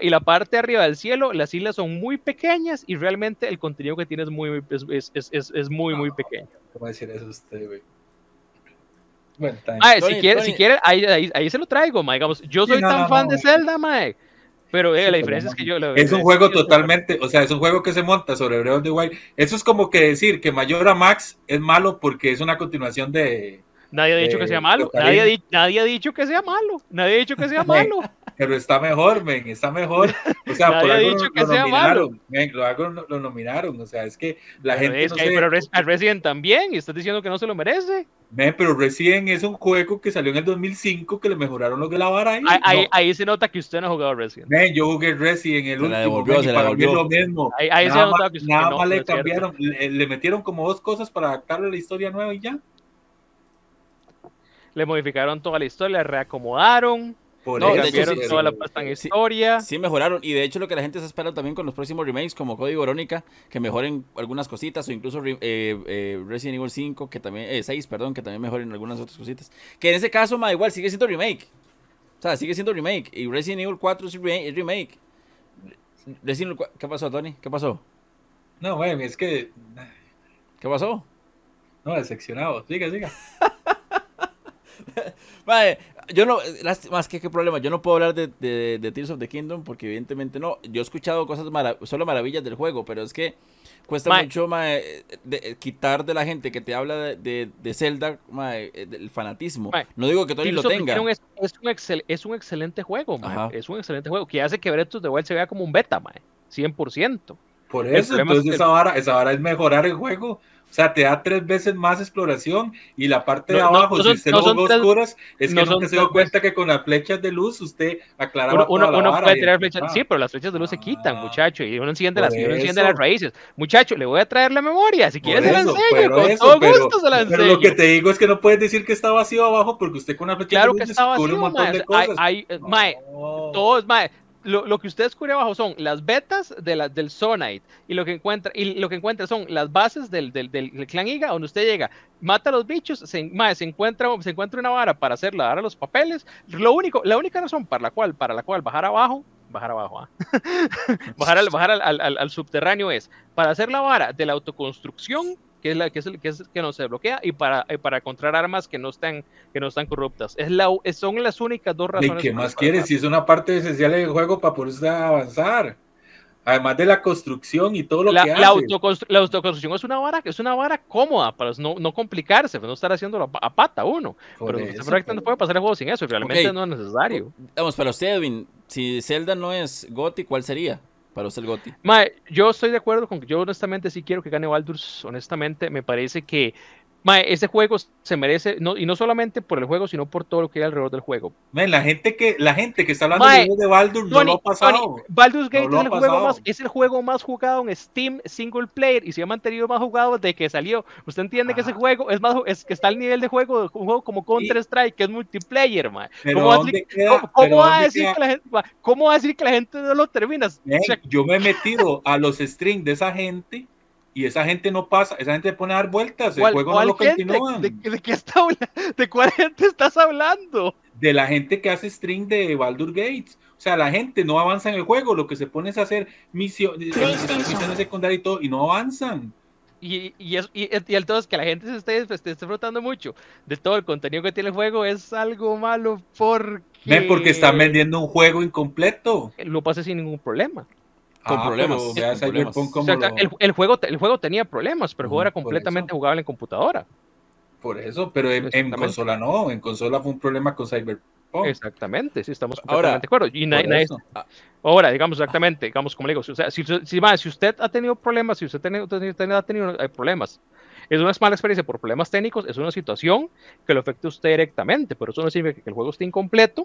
B: Y la parte de arriba del cielo, las islas son muy pequeñas y realmente el contenido que tiene es muy, es, es, es, es muy, muy pequeño.
C: ¿Cómo decir eso usted, güey?
B: Bueno, ah, si quiere, si quiere ahí, ahí, ahí, se lo traigo, ma. Digamos, yo soy tan fan de Zelda, mae. Pero eh, la diferencia es que yo...
C: es un juego totalmente, o sea, es un juego que se monta sobre Breath of the Wild. Eso es como que decir que Mayora Max es malo porque es una continuación de...
B: Nadie ha dicho que sea malo. Nadie ha, nadie ha, dicho que sea malo. Nadie ha dicho que sea malo.
C: Pero está mejor, men, está mejor. O sea, por algo lo, lo nominaron, men, lo, algo lo, lo, nominaron. O sea, es que la
B: pero
C: gente
B: es
C: no
B: que,
C: sé.
B: pero a Resident también, y estás diciendo que no se lo merece.
C: Men, pero Resident es un juego que salió en el 2005 que le mejoraron los de la vara ahí.
B: Ahí, ahí,
C: No.
B: ahí se nota que usted no ha jugado Resident.
C: Men, yo jugué Resident el
A: Se la
C: último,
A: devolvió,
C: men, y
A: se la
C: para mí es
A: devolvió.
C: lo mismo.
B: Ahí, ahí se
C: nada
B: ha notado
C: más,
B: que usted
C: nada
B: no,
C: más
B: no
C: le cambiaron, le, le metieron como dos cosas para adaptarle la historia nueva y ya.
B: Le modificaron toda la historia, le reacomodaron,
C: Por
A: No, de
C: eso,
A: hecho, sí,
B: toda la puesta en
A: sí.
B: historia.
A: Sí mejoraron y de hecho lo que la gente está esperando también con los próximos remakes como Código Verónica, que mejoren algunas cositas o incluso eh, eh, Resident Evil 5, que también, eh, 6, perdón, que también mejoren algunas otras cositas. Que en ese caso, ma, igual sigue siendo remake. O sea, sigue siendo remake. Y Resident Evil 4 es re- es remake. Resident Evil 4 ¿Qué pasó, Tony? ¿Qué pasó?
C: No, men, es que.
A: ¿Qué pasó?
C: No, decepcionado. Siga, siga.
A: Mae, yo no, más que qué problema, yo no puedo hablar de, de- de Tears of the Kingdom porque evidentemente no. Yo he escuchado cosas mara- solo maravillas del juego, pero es que cuesta
B: Mae.
A: mucho mae, de- de- quitar de la gente que te habla de, de, de Zelda mae, eh, del fanatismo. No digo que Tony
B: Tears
A: lo
B: of the
A: tenga.
B: Kingdom Es, es un excel- es un excelente juego. Es un excelente juego que hace que Breath of the Wild se vea como un beta, man. 100%.
C: Por
B: El
C: eso,
B: es
C: entonces
B: que-
C: esa vara, esa vara es mejorar el juego. O sea, te da tres veces más exploración y la parte de
B: No, no,
C: abajo,
B: no
C: si usted
B: no
C: lo
B: son
C: jugó
B: tres-
C: oscuras, es que
B: no
C: nunca se dio cuenta que con las flechas de luz usted aclaraba
B: Uno, uno- uno puede tirar flechas, sí, pero las flechas de luz se quitan,
C: Ah,
B: muchacho, y uno enciende, las, uno enciende las raíces. Muchacho, le voy a traer la memoria, si quieres se la enseño,
C: pero
B: con
C: eso,
B: todo
C: pero-
B: gusto se la
C: Pero
B: enseño.
C: lo que te digo es que no puedes decir que está vacío abajo porque usted con una flecha
B: Claro
C: de
B: que
C: luz
B: está
C: descubre
B: vacío,
C: un montón
B: mae.
C: de
B: Hay-
C: cosas.
B: hay- eh, mae, todos, mae, lo, lo que usted descubre abajo son las betas de la, del Sonite y lo que encuentra y lo que encuentra son las bases del, del, del- clan Iga donde usted llega, mata a los bichos, se, mae, se encuentra se encuentra una vara para hacer la vara de los papeles. Lo único, la única razón para la cual para la cual bajar abajo bajar abajo, ¿ah? bajar, al, bajar al- al- al subterráneo es para hacer la vara de la autoconstrucción, que es la que, es el, que, es, que no se bloquea, y para, y para encontrar armas que no están, que no están corruptas. Es la, son las únicas dos
C: ¿Y
B: razones.
C: qué
B: por
C: más quieres? Si es una parte esencial del juego para poder avanzar. Además de la construcción y todo lo
B: La,
C: que
B: la,
C: hace.
B: autoconstru- la autoconstrucción es una vara, es una vara cómoda para no, no complicarse, para no estar haciéndolo a, a pata uno.
C: Por
B: pero
C: eso, pero-
B: puede pasar el juego sin eso, y realmente no es necesario.
A: Vamos, para usted, Edwin, si Zelda no es GOTY, ¿cuál sería para usted el?
B: Mae, yo estoy de acuerdo con que yo honestamente sí quiero que gane Baldur's, honestamente me parece que mae, ese juego se merece, no, y no solamente por el juego, sino por todo lo que hay alrededor del juego.
C: Men, la gente que la gente que está hablando
B: Mae,
C: de, Baldur no
B: Tony,
C: lo ha pasado.
B: Tony, Baldur's Gate
C: lo
B: es, el juego más, es el juego más jugado en Steam single player y se ha mantenido más jugado desde que salió. Usted entiende que ese
C: Ah.
B: juego es más es que está al nivel de juego de un juego como Counter Strike, que es multiplayer, mae. ¿Cómo va a
C: ¿dónde
B: decir-
C: queda?
B: ¿Cómo, cómo
C: Pero
B: va a
C: ¿dónde
B: decir
C: queda?
B: que la gente, ¿Cómo va a decir que la gente no lo termina?
C: Men,
B: O sea,
C: yo me he metido a los streams de esa gente y esa gente no pasa, esa gente pone a dar vueltas, el
B: ¿cuál-
C: juego no lo
B: gente?
C: continúan.
B: ¿De, de qué está ¿De cuál gente estás hablando?
C: de la gente que hace stream de Baldur Gates. O sea, la gente no avanza en el juego, lo que se pone es hacer misión- misiones secundarias y todo, y no avanzan.
B: Y, y, es- y, y entonces que la gente se esté, se esté disfrutando mucho de todo el contenido que tiene el juego es algo malo porque...
C: Porque están vendiendo un juego incompleto.
B: Lo pasé sin ningún problema.
A: Con problemas,
C: pero vea
A: con
C: Cyberpunk
A: problemas.
C: como
B: O sea,
C: lo-
B: el, el juego, te- el juego tenía problemas, pero el juego
A: Ujú,
B: era completamente jugable en computadora.
C: Por eso, pero en, consola no, en consola fue un problema con Cyberpunk.
B: Exactamente, sí, estamos
A: Ahora,
B: completamente de acuerdo. Y nadie- nadie-
C: eso.
B: ahora, digamos exactamente, digamos como le digo, o sea, si, si, si usted ha tenido problemas, si usted ha tenido, tenido- ha tenido eh, problemas, es una mala experiencia por problemas técnicos, es una situación que lo afecta a usted directamente, pero eso no significa que el juego esté incompleto.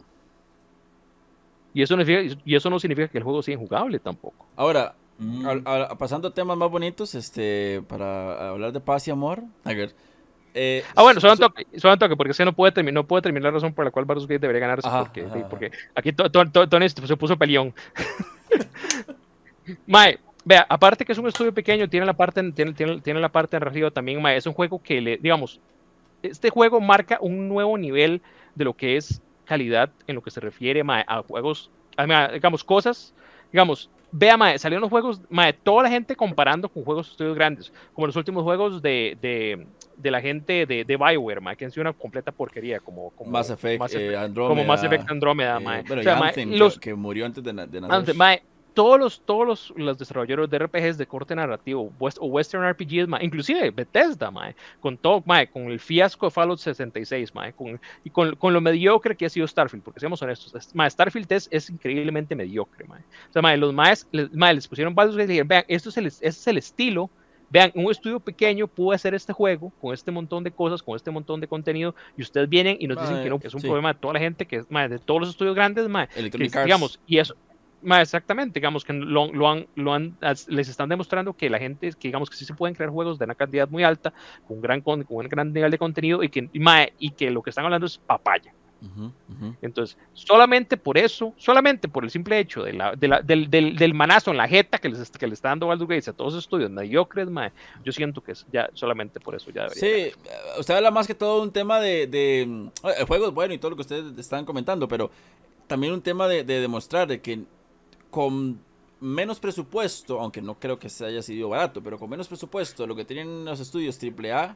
B: Y eso, no significa, y eso no significa que el juego sea injugable tampoco.
A: Ahora,
C: Mm.
A: Pasando a temas más bonitos, este, para hablar de paz y amor. A ver, eh,
B: Ah, bueno, solo un toque, solo un toque, porque ese no puede, terminar, no puede terminar la razón por la cual Baldur's Gate debería ganarse,
A: Ajá,
B: porque,
A: ajá,
B: sí,
A: ajá.
B: porque aquí to- to- to- Tony se puso peleón. Mae, vea, aparte que es un estudio pequeño, tiene la parte, tiene, tiene, tiene la parte narrativa también, mae, es un juego que le, digamos, este juego marca un nuevo nivel de lo que es calidad en lo que se refiere, mae, a juegos, a, mae, digamos, cosas, digamos, vea, mae, salieron los juegos, mae, toda la gente comparando con juegos de estudios grandes, como los últimos juegos de, de, de la gente de, de Bioware, mae, que han sido una completa porquería, como, como
A: Mass Effect,
B: Mass
A: eh,
B: Effect-
A: Andrómeda.
B: como Mass Effect Andrómeda,
A: eh,
B: mae.
A: bueno,
B: O sea,
A: y
B: mae,
A: Anthem, que-
B: los,
A: que, murió antes de, de nacer.
B: antes, mae, todos los, todos los, los, desarrolladores de RPGs de corte narrativo o Western RPGs, inclusive Bethesda, mae, con todo, mae, con el fiasco de Fallout 66, mae, con, y con, con, lo mediocre que ha sido Starfield, porque seamos honestos, Starfield es, es increíblemente mediocre. O sea, los maes, les, les pusieron Gate y dijeron, vean, esto es el, este es el estilo Vean, un estudio pequeño pudo hacer este juego con este montón de cosas, con este montón de contenido, y ustedes vienen y nos dicen que no, que es un problema de toda la gente, que es de todos los estudios grandes, que, digamos, y eso, exactamente, digamos que lo, lo, han, lo han, les están demostrando que la gente, que digamos que sí se pueden crear juegos de una cantidad muy alta, con un gran, con un gran nivel de contenido, y que, y que lo que están hablando es papaya. Entonces, solamente por eso, solamente por el simple hecho de la, de la, del, del, del, manazo en la jeta que, les, que le está dando Baldur's Gate a todos los estudios mediocres, mae, yo siento que es ya solamente por eso ya debería.
A: Sí, eh, usted habla más que todo un tema de, de, el juego es bueno y todo lo que ustedes están comentando, pero también un tema de, de demostrar de que con menos presupuesto, aunque no creo que se haya sido barato, pero con menos presupuesto, lo que tienen los estudios AAA,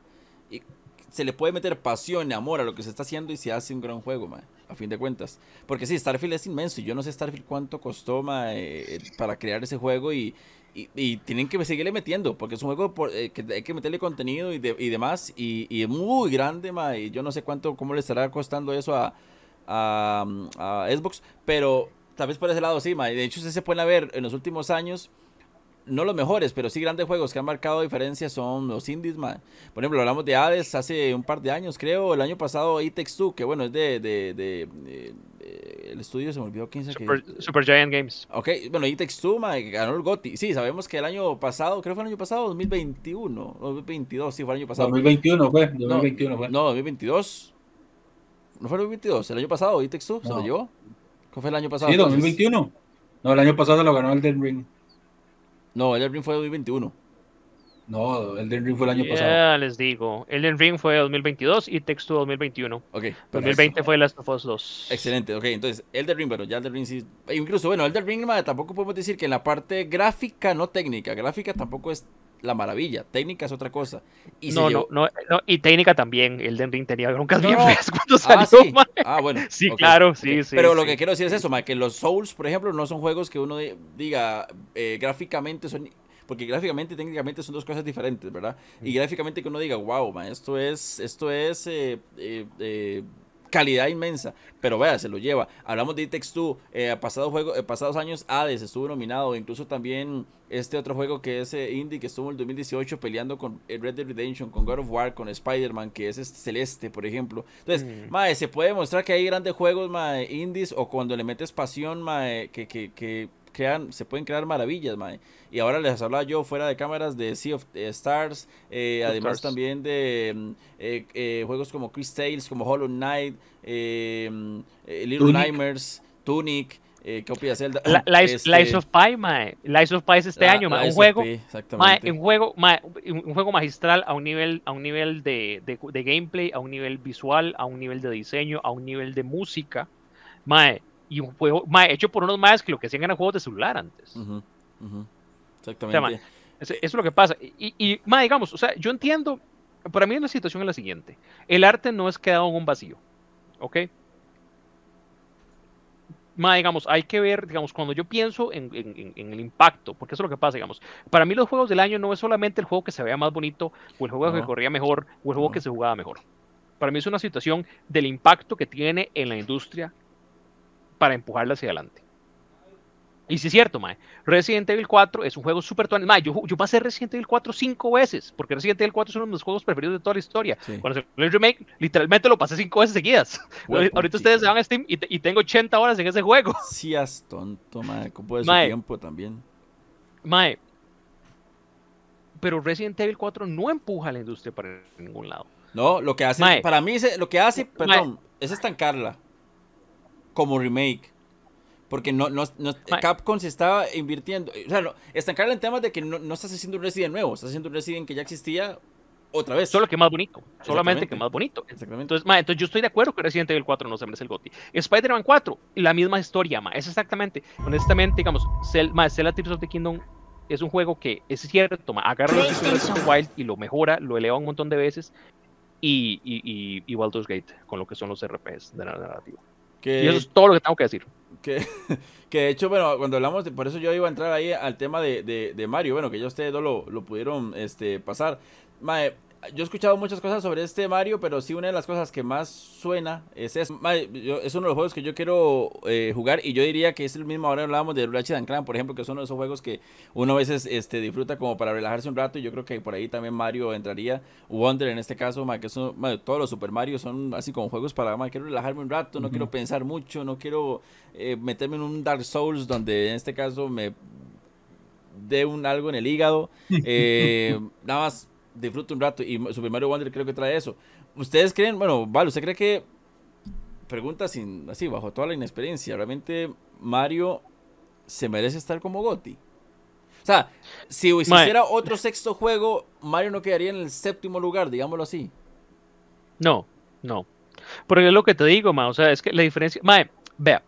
A: y se le puede meter pasión y amor a lo que se está haciendo y se hace un gran juego, a fin de cuentas. Porque sí, Starfield es inmenso y yo no sé Starfield cuánto costó eh, para crear ese juego y, y, tienen que seguirle metiendo, porque es un juego eh, que hay que meterle contenido y, y demás y, es muy grande, y yo no sé cuánto, cómo le estará costando eso a, a, a Xbox, pero tal vez por ese lado sí, de hecho ustedes se pueden ver en los últimos años no los mejores, pero sí grandes juegos que han marcado diferencia son los indies, man. Por ejemplo, hablamos de Hades hace un par de años, creo. El año pasado, It Takes Two, que bueno, es de, de, de, el estudio se me olvidó quién
B: Super, que... Super Giant Games.
A: Ok, bueno, It Takes Two, man, ganó el GOTY. Sí, sabemos que el año pasado, creo que fue el año pasado, 2021, 2022, sí, fue el año pasado.
C: 2021 fue, 2021 fue.
A: No, 2022. ¿No fue 2022? ¿El año pasado It Takes Two? ¿Se lo llevó? ¿Cuál fue el año pasado?
C: Sí, 2021. No, el año pasado lo ganó el Den Ring.
A: No, Elden Ring fue 2021.
C: No, Elden Ring fue el año pasado.
B: Ya les digo. Elden Ring fue 2022 y Texto 2021. Ok. 2020 fue Last of Us 2.
A: Excelente, ok. Entonces, Elden Ring, bueno, ya Elden Ring sí. Incluso, bueno, Elden Ring tampoco podemos decir que en la parte gráfica, no técnica, gráfica tampoco es la maravilla. Técnica es otra cosa.
B: Y no, no, no, y técnica también. Elden Ring tenía broncas bien feas cuando ah, salió.
A: Ah, sí. ah bueno.
B: sí, claro, sí, sí.
A: Pero lo que quiero decir es eso, que los Souls, por ejemplo, no son juegos que uno diga eh, gráficamente son porque gráficamente y técnicamente son dos cosas diferentes, ¿verdad? Y gráficamente que uno diga, wow, man, esto es, esto es eh, eh, calidad inmensa, pero vea, se lo lleva. Hablamos de It 2, eh, pasado juego, eh, pasados años Hades estuvo nominado, incluso también este otro juego que es eh, indie que estuvo en el 2018 peleando con Red Dead Redemption, con God of War, con Spider-Man, que es este Celeste, por ejemplo. Entonces, mm. se puede demostrar que hay grandes juegos mae, indies o cuando le metes pasión mae, que, que, que crean, se pueden crear maravillas, mae. Y ahora les hablaba yo fuera de cámaras de Sea of eh, Stars, eh, además también de mm, eh, juegos como Chris Tales, como Hollow Knight, mm, Little Nightmares, Tunic. Eh, copia Zelda.
B: Lies, este... of Pi, mae. Lies of Pi es este año, mae. Un juego, mae, un juego, mae, un juego magistral a un nivel, a un nivel de, de, de, gameplay, a un nivel visual, a un nivel de diseño, a un nivel de música, mae y un juego hecho por unos más que lo que hacían eran juegos de celular antes.
A: Exactamente.
B: eso, es lo que pasa. Y, y digamos, o sea, yo entiendo, para mí la situación es la siguiente. El arte no es quedado en un vacío, ¿ok? Ma, digamos, hay que ver, digamos, cuando yo pienso en, el impacto, porque eso es lo que pasa, digamos. Para mí los juegos del año no es solamente el juego que se vea más bonito, o el juego que corría mejor, o el juego que se jugaba mejor. Para mí es una situación del impacto que tiene en la industria para empujarla hacia adelante. Y sí es cierto, mae. Resident Evil 4 es un juego súper tuan. Mae, yo, yo pasé Resident Evil 4 cinco veces, porque Resident Evil 4 es uno de mis juegos preferidos de toda la historia. Cuando se el remake, literalmente lo pasé cinco veces seguidas. Ahorita ustedes se van a Steam y, y, tengo 80 horas en ese juego.
A: Sí, es tonto, mae. ¿Cómo puede ser tiempo también?
B: Mae. Pero Resident Evil 4 no empuja a la industria para ningún lado.
A: No, lo que hace, para mí, lo que hace, perdón, es estancarla como remake. Porque no, no, no Capcom se estaba invirtiendo. O sea, no, estancarla en temas de que no, no estás haciendo un Resident nuevo, estás haciendo un Resident que ya existía otra vez.
B: Solo que más bonito. Solamente que más bonito. Exactamente. Entonces, entonces yo estoy de acuerdo que Resident Evil 4 no se merece el GOTY. Spider-Man 4, la misma historia, ma. Es exactamente. Honestamente, digamos, Zelda Tears of the Kingdom es un juego que es cierto, ma. Agarra los de Wild y lo mejora, lo eleva un montón de veces. Y, y, y, y Baldur's Gate con lo que son los RPs de la narrativa. Y eso es todo lo que tengo que decir.
A: Que, que de hecho, bueno, cuando hablamos, de, por eso yo iba a entrar ahí al tema de, de, de Mario, bueno, que ya ustedes no lo, lo pudieron este, pasar. Mae, yo he escuchado muchas cosas sobre este Mario, pero sí una de las cosas que más suena es eso. es uno de los juegos que yo quiero eh, jugar y yo diría que es el mismo. Ahora hablábamos de Ratchet Clank, por ejemplo, que es uno de esos juegos que uno a veces este, disfruta como para relajarse un rato y yo creo que por ahí también Mario entraría. Wonder en este caso, que son, todos los Super Mario son así como juegos para, quiero relajarme un rato, no quiero pensar mucho, no quiero eh, meterme en un Dark Souls donde en este caso me dé un algo en el hígado. Eh, nada más disfruto un rato. Y Super Mario Wonder creo que trae eso. ¿Ustedes creen, bueno, vale, ¿usted cree que, pregunta sin, así, bajo toda la inexperiencia, realmente Mario se merece estar como Gotti? O sea, si hiciera otro sexto juego, Mario no quedaría en el séptimo lugar, digámoslo así.
B: No, no. Porque es lo que te digo, ma, o sea, es que la diferencia, mae, vea,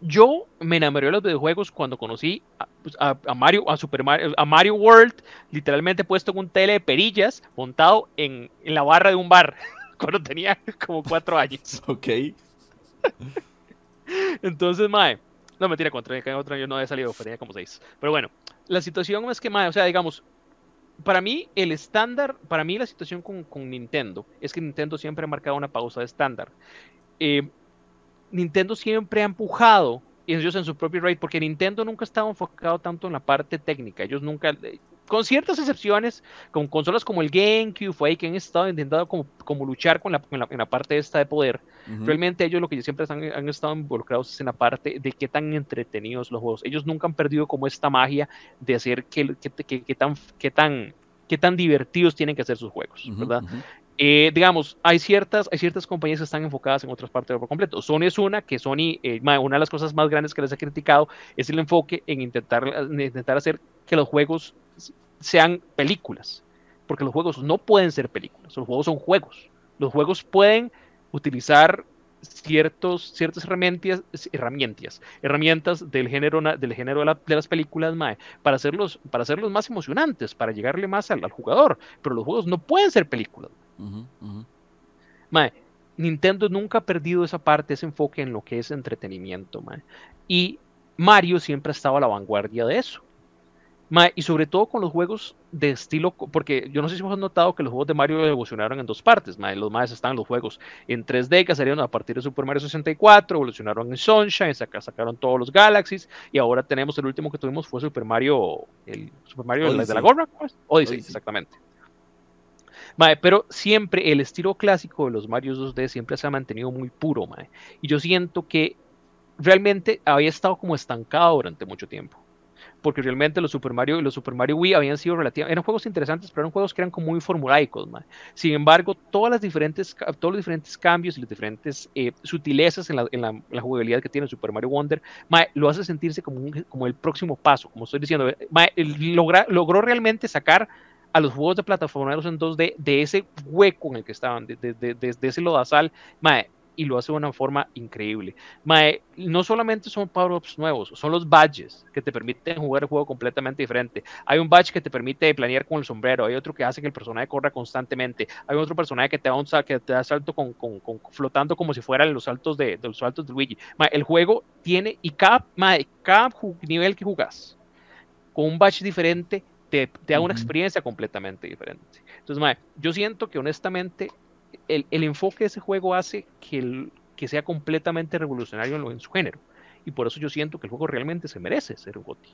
B: yo me enamoré de los videojuegos cuando conocí pues, a, Mario, a Super Mario, a Mario World, literalmente puesto en un tele de perillas, montado en, la barra de un bar, cuando tenía como cuatro años.
A: Ok.
B: Entonces, mae, no mentira, cuando tenía otro año no había salido, tenía como seis. Pero bueno, la situación es que, mae, o sea, digamos, para mí el estándar, para mí la situación con, con, Nintendo es que Nintendo siempre ha marcado una pausa de estándar. Eh, Nintendo siempre ha empujado ellos en su propio rate, porque Nintendo nunca ha estado enfocado tanto en la parte técnica. Ellos nunca, eh, con ciertas excepciones, con consolas como el GameCube, fue ahí que han estado intentando como, como luchar con la, en, la, parte esta de poder. Realmente ellos lo que siempre han, han, estado involucrados es en la parte de qué tan entretenidos los juegos. Ellos nunca han perdido como esta magia de hacer que, tan, que tan qué tan divertidos tienen que ser sus juegos, ¿verdad? Eh, digamos, hay ciertas, hay ciertas compañías que están enfocadas en otras partes por completo. Sony es una, que Sony, eh, una de las cosas más grandes que les ha criticado es el enfoque en intentar, intentar hacer que los juegos sean películas. Porque los juegos no pueden ser películas, los juegos son juegos. Los juegos pueden utilizar ciertos, ciertas herramientas, herramientas, herramientas del género, del género de, las películas para, hacerlos, para hacerlos más emocionantes, para llegarle más al, jugador. Pero los juegos no pueden ser películas. Nintendo nunca ha perdido esa parte, ese enfoque en lo que es entretenimiento. Y Mario siempre ha estado a la vanguardia de eso y sobre todo con los juegos de estilo, porque yo no sé si hemos notado que los juegos de Mario evolucionaron en dos partes. Los más están los juegos en 3D que salieron a partir de Super Mario 64, evolucionaron en Sunshine, sacaron todos los Galaxies y ahora tenemos el último que tuvimos fue Super Mario, el Super Mario de la gorra, pues, Odyssey, exactamente. pero siempre el estilo clásico de los Mario 2D siempre se ha mantenido muy puro, y yo siento que realmente había estado como estancado durante mucho tiempo porque realmente los Super Mario y los Super Mario Wii habían sido relativamente, eran juegos interesantes, pero eran juegos que eran como muy formulaicos, Sin embargo, todas las diferentes, todos los diferentes cambios y las diferentes eh, sutilezas en la, en, la, jugabilidad que tiene Super Mario Wonder, lo hace sentirse como, como el próximo paso, como estoy diciendo, eh, logra, logró realmente sacar a los juegos de plataformeros en 2D de ese hueco en el que estaban, de, de, de, de ese lodazal, mae, y lo hace de una forma increíble. Mae, no solamente son power-ups nuevos, son los badges que te permiten jugar el juego completamente diferente. Hay un badge que te permite planear con el sombrero, hay otro que hace que el personaje corra constantemente, hay otro personaje que te da un que te da salto con, con, flotando como si fueran los saltos de, los saltos de Luigi. Mae, el juego tiene, y cada, mae, cada nivel que jugas con un badge diferente, te, te da una experiencia completamente diferente. Entonces, mae, yo siento que honestamente el, enfoque de ese juego hace que, que sea completamente revolucionario en, su género. Y por eso yo siento que el juego realmente se merece ser un GOTY.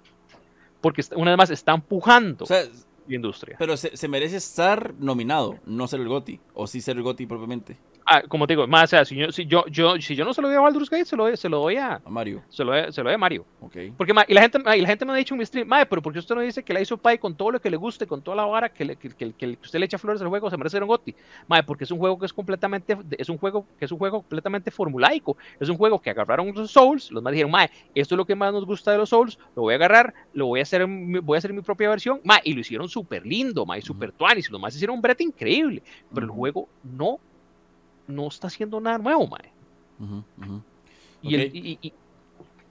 B: Porque una vez más está empujando la industria.
A: Pero se, se, merece estar nominado, no ser el GOTY. O sí ser el GOTY propiamente.
B: Ah, como te digo, más, o sea, si yo, si yo, yo, si yo no se lo doy a Baldur's Gate, se lo, se lo doy a,
A: Mario.
B: Se lo, doy, se lo doy a Mario. Okay. Porque, y, la gente, y la gente me ha dicho en mi stream, madre, pero ¿por qué usted no dice que la hizo Pai con todo lo que le guste, con toda la vara, que, que, que, que, usted le echa flores al juego, se merece un Gotti? Madre, porque es un juego que es completamente, es un juego que es un juego completamente formulaico. Es un juego que agarraron los Souls, los más dijeron, madre, esto es lo que más nos gusta de los Souls, lo voy a agarrar, lo voy a hacer, voy a hacer mi propia versión, madre, y lo hicieron súper lindo, madre, súper tuanis, los más hicieron un brete increíble, pero el juego no no está haciendo nada nuevo, mae.
A: Y,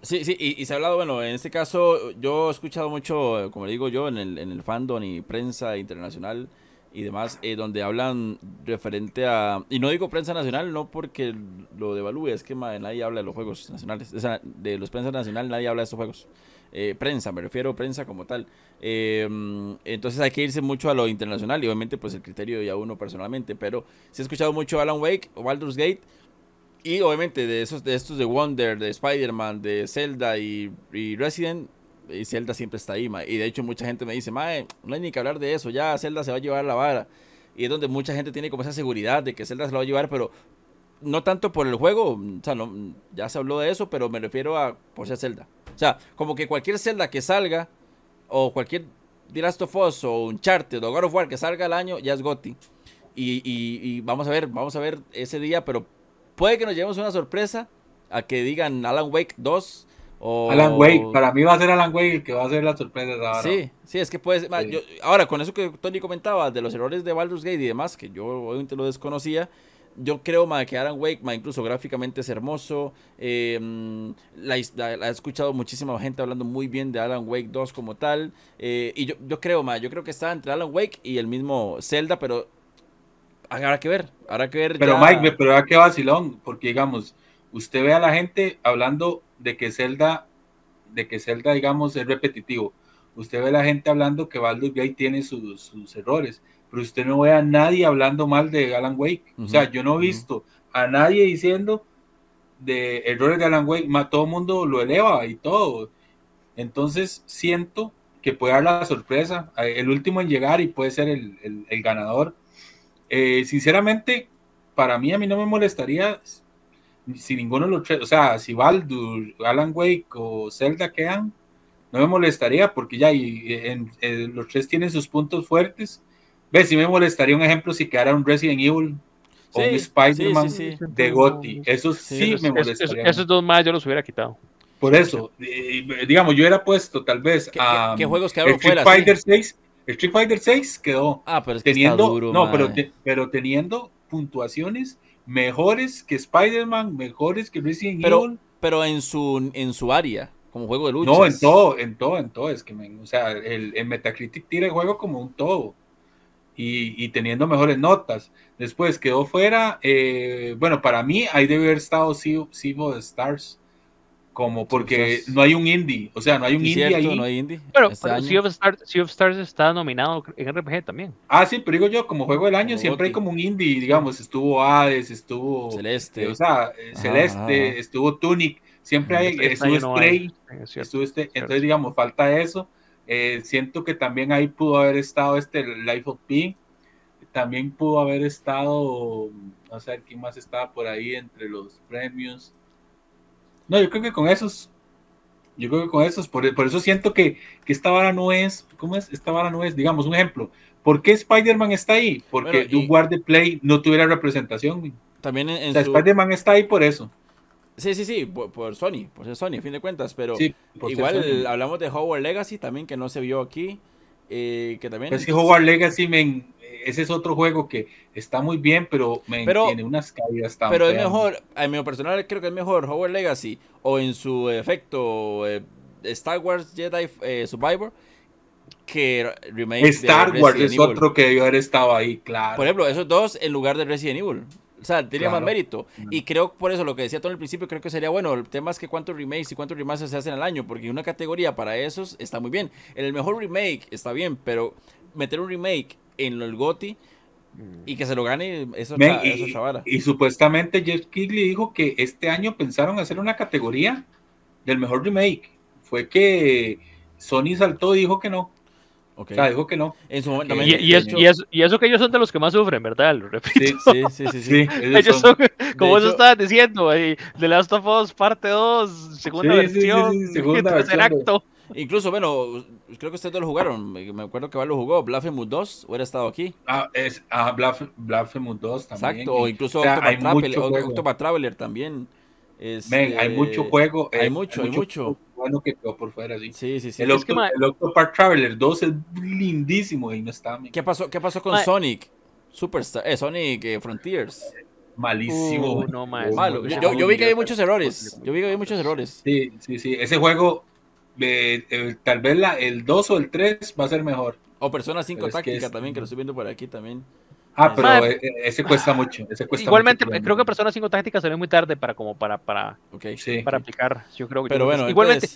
A: Sí, sí, y, se ha hablado, bueno, en este caso yo he escuchado mucho, como digo yo, en el, en el fandom y prensa internacional y demás, eh, donde hablan referente a... Y no digo prensa nacional, no porque lo devalúe, es que nadie habla de los juegos nacionales, o sea, de los prensa nacional nadie habla de estos juegos. Eh, prensa, me refiero a prensa como tal. Eh, entonces hay que irse mucho a lo internacional y obviamente pues el criterio de a uno personalmente, pero se ha escuchado mucho Alan Wake, Baldur's Gate y obviamente de esos de estos de Wonder, de Spider-Man, de Zelda y, Resident, y Zelda siempre está ahí, Y de hecho mucha gente me dice, mae, no hay ni que hablar de eso, ya Zelda se va a llevar la vara. Y es donde mucha gente tiene como esa seguridad de que Zelda se lo va a llevar, pero no tanto por el juego, o sea, no, ya se habló de eso, pero me refiero a por ser Zelda. O sea, como que cualquier Zelda que salga, o cualquier The Last of Us, o Uncharted, o God of War que salga al año, ya es GOTY. Y, y, y vamos a ver, vamos a ver ese día, pero puede que nos llevemos una sorpresa a que digan Alan Wake 2
C: Alan Wake, para mí va a ser Alan Wake el que va a ser la sorpresa ahora.
A: Sí, sí, es que puede ser. ahora, con eso que Tony comentaba de los errores de Baldur's Gate y demás, que yo obviamente lo desconocía, yo creo que Alan Wake, incluso gráficamente es hermoso. Eh, la, he escuchado muchísima gente hablando muy bien de Alan Wake 2 como tal. Eh, y yo, yo creo, yo creo que está entre Alan Wake y el mismo Zelda, pero habrá que ver. Habrá que ver.
C: Pero Mike, pero vea que vacilón, porque digamos, usted ve a la gente hablando de que Zelda, de que Zelda, digamos, es repetitivo. Usted ve a la gente hablando que Baldur's Gate tiene sus, errores, pero usted no ve a nadie hablando mal de Alan Wake. o sea, yo no he visto a nadie diciendo de errores de Alan Wake, todo el mundo lo eleva y todo. Entonces siento que puede dar la sorpresa, eh, el último en llegar y puede ser el, ganador. Eh, sinceramente, para mí a mí no me molestaría si ninguno de los tres, o sea, si Baldur, Alan Wake o Zelda quedan, no me molestaría porque ya en, los tres tienen sus puntos fuertes. Ves, si me molestaría un ejemplo si quedara un Resident Evil o un Spider-Man de Gotti. Eso sí, me molestaría.
B: esos dos más yo los hubiera quitado.
C: Por eso, digamos, yo hubiera puesto tal vez
A: a ¿Qué, juegos quedaron
C: Street Fighter 6, Street Fighter 6 quedó
A: ah, pero
C: teniendo, no, pero, pero teniendo puntuaciones mejores que Spider-Man, mejores que Resident
A: pero,
C: Evil.
A: Pero en su, en su área, como juego de lucha.
C: No, en todo, en todo, en todo. Es que, o sea, el, Metacritic tira el juego como un todo. Y, teniendo mejores notas. Después quedó fuera, eh, bueno, para mí ahí debe haber estado Sivo Stars como porque no hay un indie, o sea, no hay un indie ahí.
A: No hay indie
B: pero, este sea, of Stars, está nominado en RPG también.
C: Ah, sí, pero digo yo, como juego del año, siempre hay como un indie, digamos, estuvo Hades, estuvo
A: Celeste,
C: o sea, eh, Celeste, estuvo Tunic, siempre hay, estuvo Stray, estuvo este, entonces digamos, falta eso. Eh, siento que también ahí pudo haber estado este Life of P, también pudo haber estado, no sé quién más estaba por ahí entre los premios. No, yo creo que con esos, yo creo que con esos, por, eso siento que, esta vara no es, ¿cómo es? Esta vara no es, digamos, un ejemplo. ¿Por qué Spider-Man está ahí? Porque bueno, Guard the Play no tuviera representación.
A: También en,
C: o Spider-Man está ahí por eso.
A: Sí, sí, sí, por, Sony, por ser Sony, a fin de cuentas, pero igual hablamos de Howard Legacy también, que no se vio aquí, eh, que también...
C: Pues que Howard Legacy, me ese es otro juego que está muy bien, pero, me tiene unas caídas
A: tan Pero es mejor, a mi personal creo que es mejor Hogwarts Legacy o en su efecto eh, Star Wars Jedi eh, Survivor que
C: remake Star Wars es otro que debió haber estado ahí, claro.
A: Por ejemplo, esos dos en lugar de Resident Evil. O sea, tiene más mérito. Y creo por eso lo que decía todo al principio, creo que sería bueno. El tema es que cuántos remakes y cuántos remasters se hacen al año, porque una categoría para esos está muy bien. El mejor remake está bien, pero meter un remake en el GOTI y que se lo gane eso,
C: y, y, supuestamente Jeff Kigley dijo que este año pensaron hacer una categoría del mejor remake. Fue que Sony saltó y dijo que no. O sea, dijo que no.
B: En su momento y, eso, que ellos son de los que más sufren, ¿verdad? Lo repito.
A: Sí, sí, sí. sí,
B: ellos son, como eso estabas diciendo, ahí, The Last of Us parte 2, segunda versión, segunda tercer acto.
A: Incluso, bueno, creo que ustedes dos lo jugaron. Me acuerdo que Val lo jugó. Blasphemous 2 hubiera estado aquí.
C: Ah, es ah, Blasphemous 2 también.
A: Exacto, o incluso Octopath, Traveler, también.
C: Este, hay mucho juego.
A: Hay mucho, hay mucho.
C: Bueno que quedó por fuera, sí.
A: Sí, sí, sí.
C: El, Octopath Traveler 2 es lindísimo y no está.
A: ¿Qué pasó, qué pasó con Sonic? Superstar, eh, Sonic eh, Frontiers.
C: Malísimo.
B: Uh, no,
A: Malo. Yo, yo, vi que hay muchos errores. Yo vi que hay muchos errores.
C: Sí, sí, sí. Ese juego eh, tal vez la, el 2 o el 3 va a ser mejor.
A: O Persona 5 Táctica también, que lo estoy viendo por aquí también.
C: Ah, pero e, e, ese cuesta mucho.
B: igualmente, creo que Persona 5 Táctica salió muy tarde para como para para, para aplicar. Yo creo que
A: pero bueno,
B: igualmente,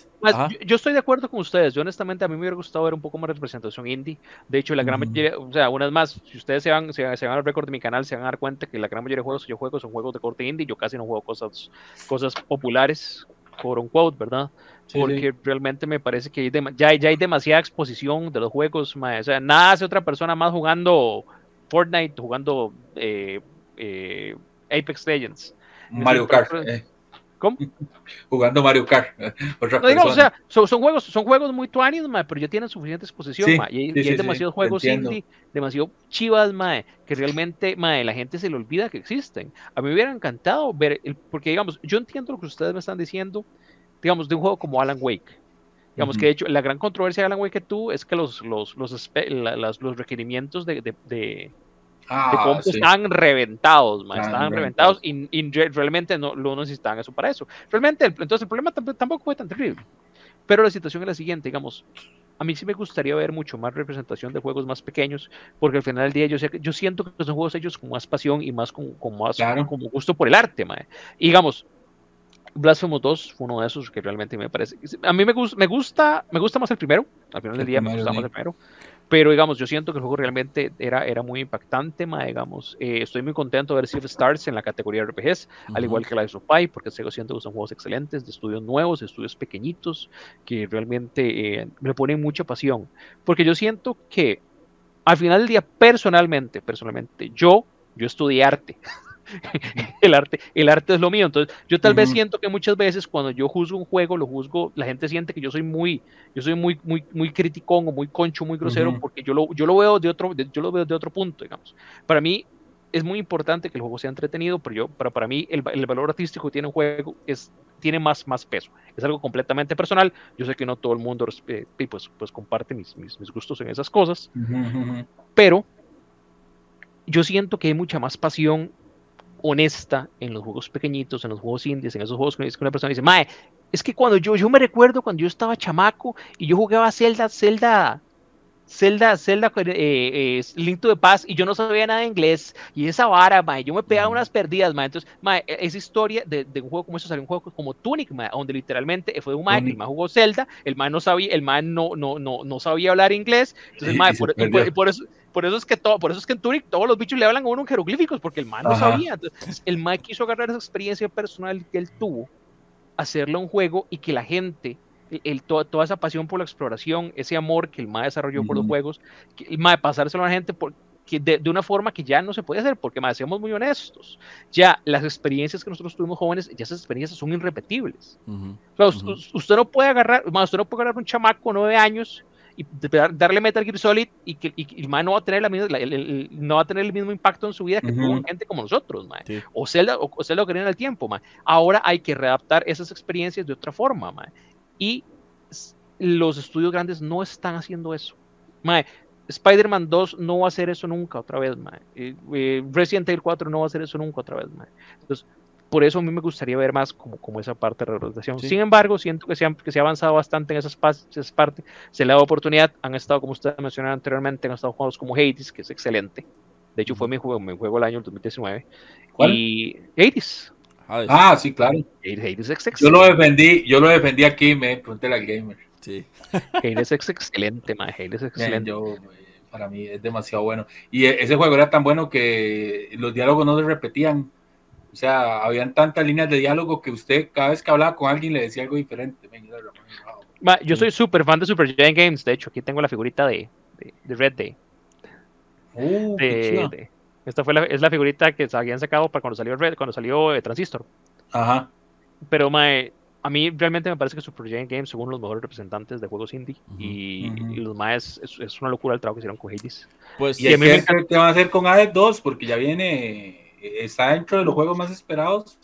B: yo, estoy de acuerdo con ustedes. Yo honestamente a mí me hubiera gustado ver un poco más de representación indie. De hecho, la gran mayoría, o sea, una vez más, si ustedes se van, se, van al récord de mi canal, se van a dar cuenta que la gran mayoría de juegos que yo juego son juegos de corte indie. Yo casi no juego cosas, cosas populares, por un quote, ¿verdad? porque realmente me parece que ya, ya hay demasiada exposición de los juegos. O sea, nada hace otra persona más jugando Fortnite, jugando eh, eh, Apex Legends.
C: Mario Kart. Eh.
B: ¿Cómo?
C: Jugando Mario Kart.
B: no, o sea, son, juegos, son juegos muy tuanis, pero ya tienen suficiente exposición, y, hay demasiados juegos indie, demasiado chivas, que realmente, la gente se le olvida que existen. A mí me hubiera encantado ver, porque digamos, yo entiendo lo que ustedes me están diciendo, digamos, de un juego como Alan Wake. Digamos que de hecho la gran controversia de Alan Wake que tú es que los, los, los, los requerimientos de, de, de, ah, estaban reventados, estaban reventados y, realmente no, no necesitaban eso para eso. Realmente, entonces el problema tampoco fue tan terrible. Pero la situación es la siguiente, digamos, a mí sí me gustaría ver mucho más representación de juegos más pequeños, porque al final del día yo, sé, yo siento que son juegos hechos con más pasión y más con, con más como gusto por el arte, mae. Y digamos, Blasphemous 2 fue uno de esos que realmente me parece. A mí me, gusta, me gusta, me gusta más el primero. Al final del día me gusta más el primero. Pero digamos, yo siento que el juego realmente era, era muy impactante, ma, digamos. Eh, estoy muy contento de ver Sea Stars en la categoría de RPGs, al igual que Life of Pi, porque siento que son juegos excelentes, de estudios nuevos, de estudios pequeñitos, que realmente eh, me ponen mucha pasión. Porque yo siento que al final del día, personalmente, personalmente, yo, yo estudié arte. el arte, el arte es lo mío. Entonces, yo tal vez siento que muchas veces cuando yo juzgo un juego, lo juzgo, la gente siente que yo soy muy, yo soy muy, muy, muy criticón o muy concho, muy grosero, porque yo lo, yo lo veo de otro, yo lo veo de otro punto, digamos. Para mí es muy importante que el juego sea entretenido, pero yo, para, para mí el, el valor artístico que tiene un juego es tiene más, más peso. Es algo completamente personal. Yo sé que no todo el mundo eh, pues, pues comparte mis, mis, mis, gustos en esas cosas, pero yo siento que hay mucha más pasión honesta en los juegos pequeñitos, en los juegos indies, en esos juegos que una persona dice, Mae, es que cuando yo, yo me recuerdo cuando yo estaba chamaco y yo jugaba Zelda, Zelda, Zelda, Zelda, eh, eh, Link to the Past y yo no sabía nada de inglés y esa vara, mae, yo me pegaba unas perdidas, mae. Entonces, mae, e, esa historia de, de, un juego como eso salió un juego como Tunic, mae, donde literalmente fue un mae que el mae jugó Zelda, el mae no sabía, el mae no, no, no, no sabía hablar inglés, entonces, mae, por, por, eso por eso es que todo, por eso es que en Tunic todos los bichos le hablan a uno en jeroglíficos, porque el man no sabía. Entonces, el man quiso agarrar esa experiencia personal que él tuvo, hacerle un juego y que la gente, el, toda, esa pasión por la exploración, ese amor que el man desarrolló por los juegos, que el man pasárselo a la gente por, de, de, una forma que ya no se puede hacer, porque más seamos muy honestos, ya las experiencias que nosotros tuvimos jóvenes, ya esas experiencias son irrepetibles. usted, no puede agarrar, más usted no puede agarrar un chamaco nueve años y darle Metal Gear Solid y que el man no va a tener la misma, no va a tener el mismo impacto en su vida que tuvo gente como nosotros, man. o Zelda o, o Zelda en el tiempo, man. ahora hay que readaptar esas experiencias de otra forma, man. y los estudios grandes no están haciendo eso. Man. Spider-Man 2 no va a hacer eso nunca otra vez, man. Eh, eh, Resident Evil 4 no va a hacer eso nunca otra vez, man. Entonces, por eso a mí me gustaría ver más como, como esa parte de representación. Sin embargo, siento que se, ha, que se ha avanzado bastante en esas, esas partes, se le ha dado oportunidad, han estado, como usted mencionó anteriormente, han estado juegos como Hades, que es excelente. De hecho, fue mi juego, mi juego del año 2019. ¿Cuál? Y Hades.
C: Ah, sí, claro. Hades, es excelente. Yo lo defendí, yo lo defendí aquí, me pregunté al gamer.
B: Sí. Hades es excelente, man. Hades es excelente.
C: yo, para mí es demasiado bueno. Y e, ese juego era tan bueno que los diálogos no se repetían o sea, habían tantas líneas de diálogo que usted cada vez que hablaba con alguien le decía algo diferente.
B: yo soy súper fan de Super Giant Games. De hecho, aquí tengo la figurita de, de, Red Day. Uh, esta fue la, es la figurita que se habían sacado para cuando salió Red, cuando salió eh, Transistor.
C: Ajá.
B: Pero a mí realmente me parece que Super Giant Games son uno de los mejores representantes de juegos indie. y, los más es, una locura el trabajo que hicieron con Hades.
C: Pues, y, a mí me ¿qué van a hacer con Hades 2? Porque ya viene está dentro de los juegos más esperados.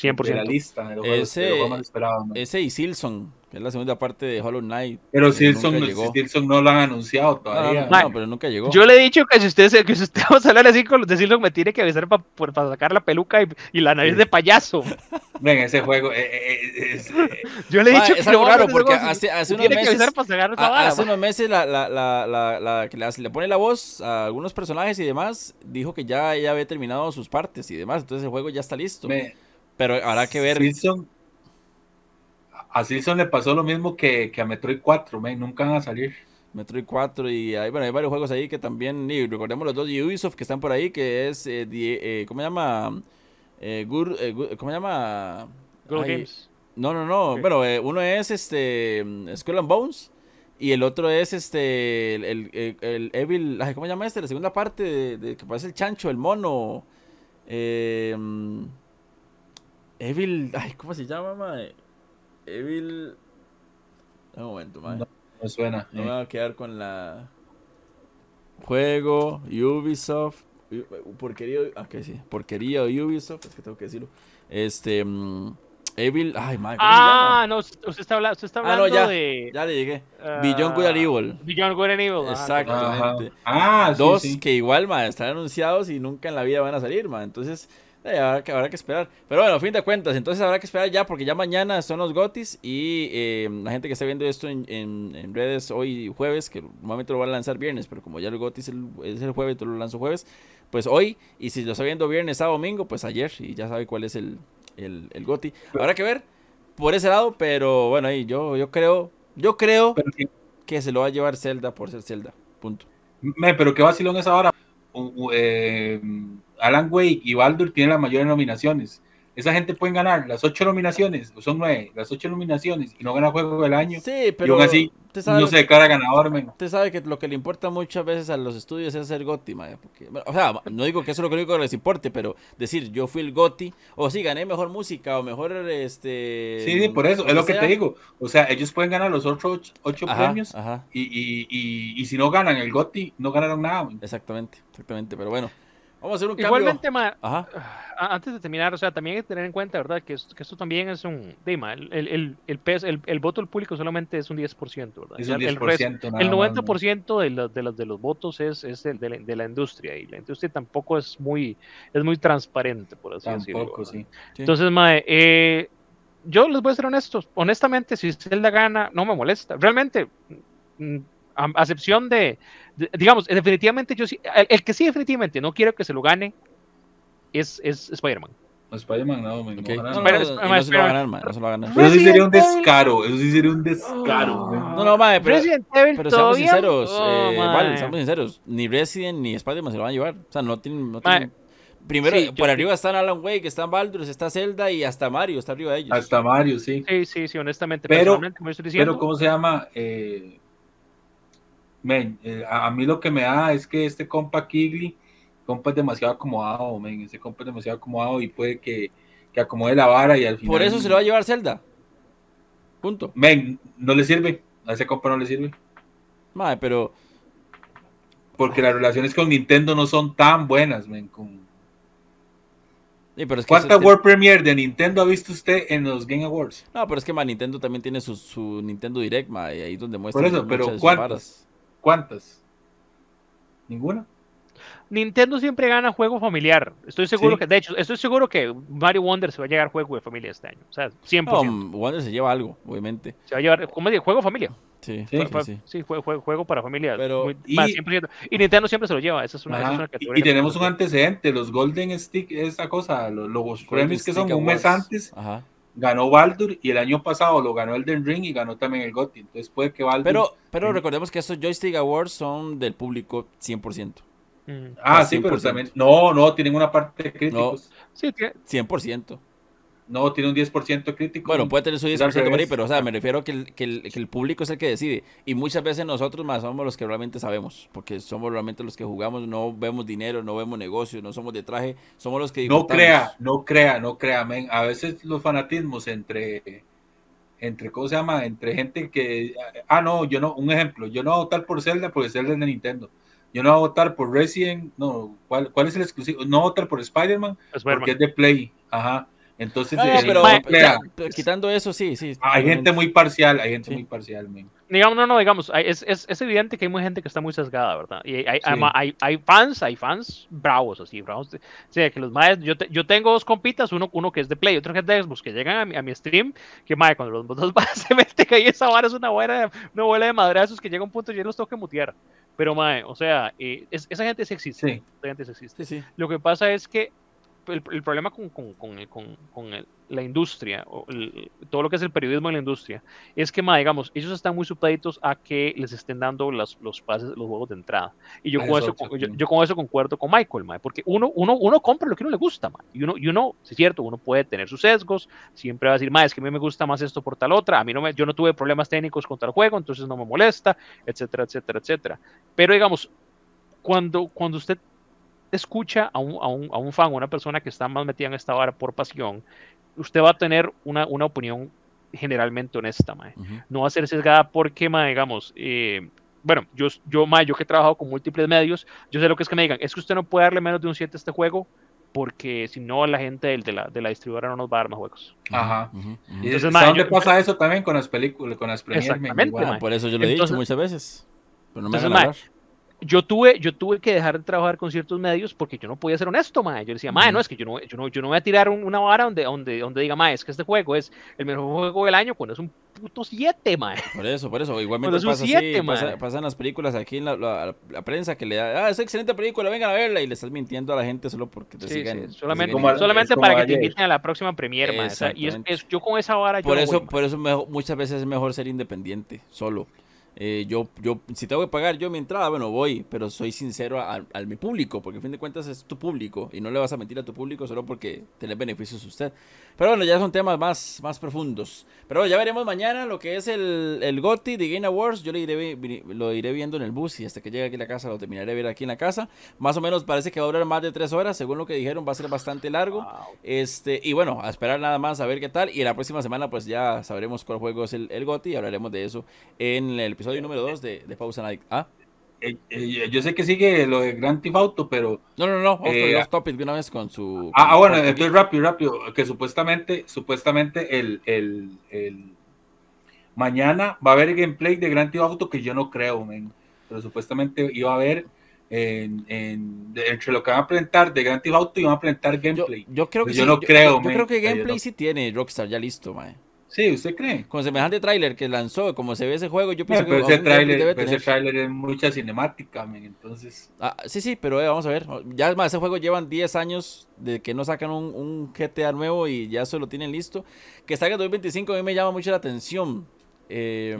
B: 100%.
C: de la lista. De los juegos,
A: Ese-
C: de los.
A: Ese y Silson, que es la segunda parte de Hollow Knight.
C: Pero
A: que
C: Silson,
A: llegó.
C: Silson no lo han anunciado
A: No, no,
C: todavía.
A: no, no, pero nunca llegó.
B: Yo le he dicho que si usted, se- que si usted vamos a hablar así con los de Silson, me tiene que avisar para sacar la peluca y, y la nariz
C: Sí.
B: de payaso.
C: Ven, ese juego eh, eh, eh, es, eh,
B: Yo le he dicho
A: es
B: que
A: algo
B: no vamos a
A: raro porque hace, hace unos
B: tiene que
A: meses,
B: avisar para sacar esa
A: a- hace unos meses la, la, la, la, la que le, hace- le pone la voz a algunos personajes y demás, dijo que ya, ya había terminado sus partes y demás, entonces el juego ya está listo.
C: me-
A: Pero habrá que ver.
C: Silson, a Silson le pasó lo mismo que, que a Metroid 4, man, nunca van a salir.
A: Metroid 4 y hay, bueno, hay varios juegos ahí que también, y recordemos los dos de Ubisoft que están por ahí, que es, eh, die- eh, ¿cómo se llama? Eh, Gur- eh, Gur- ¿Cómo se llama?
B: Good
A: Ay,
B: Games.
A: No, no, no, bueno, eh, uno es este Skull and Bones y el otro es este, el, el, Evil, ¿cómo se llama este? La segunda parte de, de que parece el chancho, el mono. Eh, Evil, ay, ¿cómo se llama, mae? Evil... Un momento, mae.
C: No, No suena.
A: No
C: eh.
A: me voy a quedar con la. Juego, Ubisoft. Porquería. Ah, que sí. Porquería Ubisoft. Es que tengo que decirlo. Este. mm, Evil. Ay, madre. ¿cómo se
B: Ah, no, usted está hablando, usted está
A: Ah, no,
B: hablando
A: ya,
B: de.
A: Ya le llegué.
B: ah,
A: Beyond Good and Evil.
B: Beyond Good and Evil.
A: Exactamente.
C: Ah, sí,
A: Dos
C: sí.
A: que igual, ma, están anunciados y nunca en la vida van a salir, ma. Entonces, eh, habrá, que, habrá que esperar. Pero bueno, a fin de cuentas, entonces habrá que esperar ya porque ya mañana son los GOTIS y eh, la gente que está viendo esto en, en- en redes hoy jueves, que normalmente lo van a lanzar viernes, pero como ya el GOTIS es el, es el jueves, todo lo lanzo jueves, pues hoy, y si lo está viendo viernes, sábado, domingo, pues ayer, y ya sabe cuál es el, el, el GOTI. Habrá que ver por ese lado, pero bueno, ahí yo, yo creo, yo creo
C: que
A: se lo va a llevar Zelda por ser Zelda. Punto.
C: me, pero qué vacilón es ahora. Eh, Alan Wake y Baldur tienen las mayores nominaciones. Esa gente pueden ganar las ocho nominaciones, o son nueve, las ocho nominaciones y no gana juego del año.
A: Sí, pero
C: aún así, No se declara ganador, men.
A: Usted sabe que lo que le importa muchas veces a los estudios es ser mae, porque, bueno, o sea, no digo que eso es lo único que les importe, pero decir yo fui el GOTI, o sí, gané mejor música, o mejor, este...
C: Sí, sí, por eso, es lo que te digo. O sea, ellos pueden ganar los otros ocho,
A: Ajá,
C: premios
A: ajá,
C: y, y, y, y si no ganan el GOTI, no ganaron nada. men.
A: exactamente, exactamente, pero bueno, vamos a hacer un
B: Igualmente,
A: cambio. Ajá,
B: a- antes de terminar, o sea, también hay que tener en cuenta, ¿verdad? Que, es- que esto también es un. Dima, el, el, el, el, el, el voto del público solamente es un 10%, ¿verdad?
C: Es un
B: el
C: 10%.
B: resto-
C: nada
B: El
C: más, men.
B: 90% de los, de, los, de los votos es, es el de, la, de la industria y la industria tampoco es muy, es muy transparente, por así decirlo.
C: Sí.
A: Sí.
B: Entonces, mae, eh, yo les voy a ser honestos. Honestamente, si Zelda gana, no me molesta. Realmente, mm, a, a excepción de, de- digamos, definitivamente yo sí, el, el que sí definitivamente no quiero que se lo gane es, es Spider-Man.
C: No, Spider-Man no, men, no
A: ok.
C: ganaron.
A: No, no, no, no se lo va a ganar, mae, no se lo va a ganar.
C: Pero eso sí sería un descaro, eso sí sería un descaro. men.
A: No, no, mae, pero, pero seamos
B: todavía-
A: sinceros,
B: Oh,
A: eh, vale, seamos sinceros, ni Resident ni Spider-Man se lo van a llevar, o sea, no tienen... No tienen- Primero,
B: sí,
A: por arriba están Alan Wake, están Baldur's, está Zelda y hasta Mario está arriba de ellos.
C: Hasta Mario, sí.
B: Sí, sí, sí, honestamente.
C: Pero-
B: personalmente, como estoy diciendo,
C: Pero, ¿cómo se llama? Eh, men, eh, a, mí lo que me da es que este compa Kigli, compa es demasiado acomodado, men. Ese compa es demasiado acomodado y puede que, que acomode la vara y al final.
A: Por eso se lo va a llevar Zelda. Punto.
C: Men, no le sirve. A ese compa no le sirve.
A: Mae, pero
C: Porque las relaciones con Nintendo no son tan buenas, men. con-
A: sí, pero es que
C: ¿Cuánta World Premiere de Nintendo ha visto usted en los Game Awards?
A: No, pero es que ma, Nintendo también tiene su, su Nintendo Direct, ma, y ahí es donde muestra
C: Por eso,
A: muchas
C: pero ¿cuántas? ¿Cuántas? ¿Ninguna?
B: Nintendo siempre gana juego familiar. Estoy seguro
C: Sí.
B: que, de hecho, estoy seguro que Mario Wonder se va a llegar juego de familia este año. O sea, 100%.
A: No, Wonder se lleva algo, obviamente.
B: Se va a llevar, ¿cómo digo? Juego familia.
A: Sí,
C: Sí,
A: sí, sí.
B: sí, juego, juego, juego para familia.
A: Pero-
B: muy-
C: y-
B: más, 100%. Y Nintendo siempre se lo lleva. Esa es una, esa es
C: Ajá.
B: una
C: Y,
B: categoría.
C: y tenemos un antecedente, los Golden Stick, esa cosa, los, los premios que son un mes antes,
A: Ajá.
C: Ganó Baldur y el año pasado lo ganó Elden Ring y ganó también el GOTY. Entonces puede que Baldur.
A: Pero, pero recordemos que estos Joystick Awards son del público 100%.
B: Mm.
C: ah, sí, pero
A: 100%.
C: también. No, no, tienen una parte de críticos.
B: Sí, que-
A: 100%.
C: No, tiene un 10% crítico.
A: Bueno, puede tener su
C: Es al
A: 10% por ahí, pero o sea, me refiero que el, que, el, que el público es el que decide. Y muchas veces nosotros más somos los que realmente sabemos, porque somos realmente los que jugamos, no vemos dinero, no vemos negocios, no somos de traje, somos los que
C: No crea, no crea, no crea, men. A veces los fanatismos entre, entre, ¿cómo se llama? Entre gente que, ah, no, yo no, un ejemplo, yo no voy a votar por Zelda porque Zelda es de Nintendo. Yo no voy a votar por Resident, no, ¿cuál, cuál es el exclusivo? No voy a votar por Spider-Man
B: Spider-Man.
C: porque es de Play, ajá. Entonces,
A: No,
C: eh,
A: pero, ya, pero quitando eso, sí, sí.
C: hay gente muy parcial, hay gente
A: Sí.
C: muy parcial, men.
B: Digamos, no, no, digamos, es, es, es evidente que hay mucha gente que está muy sesgada, ¿verdad? Y hay, además, hay, hay fans, hay fans bravos, así, bravos. de- O sea, que los maes, yo, te- yo tengo dos compitas, uno, uno que es de Play, otro que es de Xbox, que llegan a mi, a mi stream, que mae, cuando los dos se meten ahí, esa vara es una buena, una bola de madrazos que llega a un punto y yo los tengo que mutear. Pero, mae, o sea, eh, es- esa gente sí existe.
C: Sí.
B: Esa gente sí existe.
A: Sí, sí.
B: Lo que pasa es que el, el problema con, con, con, el- con- el- la industria, o el- todo lo que es el periodismo en la industria, es que, ma, digamos, ellos están muy supeditos a que les estén dando las- los pases, los juegos de entrada. Y yo,
C: Ah,
B: con
C: eso
B: eso, yo, yo con eso concuerdo con Michael, ma, porque uno, uno, uno compra lo que uno le gusta, ma, y uno, y uno, es cierto, uno puede tener sus sesgos, siempre va a decir, ma, es que a mí me gusta más esto por tal otra, a mí no me, yo no tuve problemas técnicos con tal juego, entonces no me molesta, etcétera, etcétera, etcétera. Pero digamos, cuando, cuando usted escucha a un, a, un, a un fan, una persona que está más metida en esta vara por pasión, usted va a tener una, una opinión generalmente honesta, mae.
A: Ujú.
B: No va a ser sesgada porque, mae, digamos, eh, bueno, yo, yo, mae, yo que he trabajado con múltiples medios, yo sé lo que es que me digan, es que usted no puede darle menos de un 7 a este juego porque si no la gente del- de, la, de la distribuidora no nos va a dar más juegos.
C: Ajá.
A: Ujú.
C: Y
B: Entonces,
C: ¿sabes
B: mae,
C: dónde
B: yo-
C: pasa eso también con las películas, con las premiers, men?
B: Exactamente, mae.
A: por eso yo lo he dicho
B: Entonces-
A: muchas veces. Pero no me
B: Entonces. Yo tuve, yo tuve que dejar de trabajar con ciertos medios porque yo no podía ser honesto, mae. Yo decía, mae, no, es que yo no, yo no, yo no voy a tirar un- una vara donde, donde, donde diga, mae, es que este juego es el mejor juego del año cuando es un puto 7, mae.
A: Por eso, por eso. Igualmente
B: es un
A: pasa
B: siete,
A: así. Pasa, pasan las películas aquí en la, la- la prensa que le da, ah, es excelente película, vengan a verla. Y le estás mintiendo a la gente solo porque te
B: Sí,
A: sigan.
B: sí,
A: te
B: solamente,
A: sigan
B: solamente para que te inviten a la próxima premiere, mae. O sea, y es, yo con esa vara,
A: Por eso,
B: voy,
A: por eso mejor- muchas veces es mejor ser independiente, solo. Eh, yo, yo, si tengo que pagar yo mi entrada, bueno, voy, pero soy sincero a, a mi público, porque a fin de cuentas es tu público y no le vas a mentir a tu público solo porque tener beneficios usted. Pero bueno, ya son temas más, más profundos. Pero bueno, ya veremos mañana lo que es el, el GOTY de Game Awards. Yo lo iré, lo iré viendo en el bus y hasta que llegue aquí a la casa lo terminaré de ver aquí en la casa. Más o menos parece que va a durar más de tres horas, según lo que dijeron, va a ser bastante largo. Este, y bueno, a esperar nada más a ver qué tal. Y la próxima semana, pues ya sabremos cuál juego es el, el GOTY y hablaremos de eso en el episodio número 2 de, de Pausa Night. Ah,
C: Eh, eh, yo sé que sigue lo de Grand Theft Auto, pero
A: no, no, no, vamos
C: Eh,
A: topic de una vez con su.
C: Ah, ah, bueno, entonces rápido, rápido, que supuestamente, supuestamente el, el, el- mañana va a haber gameplay de Grand Theft Auto que yo no creo, men, pero supuestamente iba a haber en, entre lo que van a presentar de Grand Theft Auto y van a presentar
A: yo,
C: gameplay.
A: yo creo que
C: yo
A: sí,
C: no creo,
A: Yo, creo que
C: yo
A: gameplay
C: no-
A: sí tiene Rockstar ya listo, mae.
C: Sí, ¿usted cree?
A: Con semejante tráiler que lanzó, como se ve ese juego, yo pienso
C: pero
A: que
C: ese tráiler,
A: debe
C: ese
A: tener.
C: tráiler es mucha cinemática, men, entonces
A: Ah, sí, sí, pero eh, vamos a ver. Ya más, ese juego llevan 10 años de que no sacan un, un GTA nuevo y ya se lo tienen listo. Que salga en 2025 a mí me llama mucho la atención. Eh.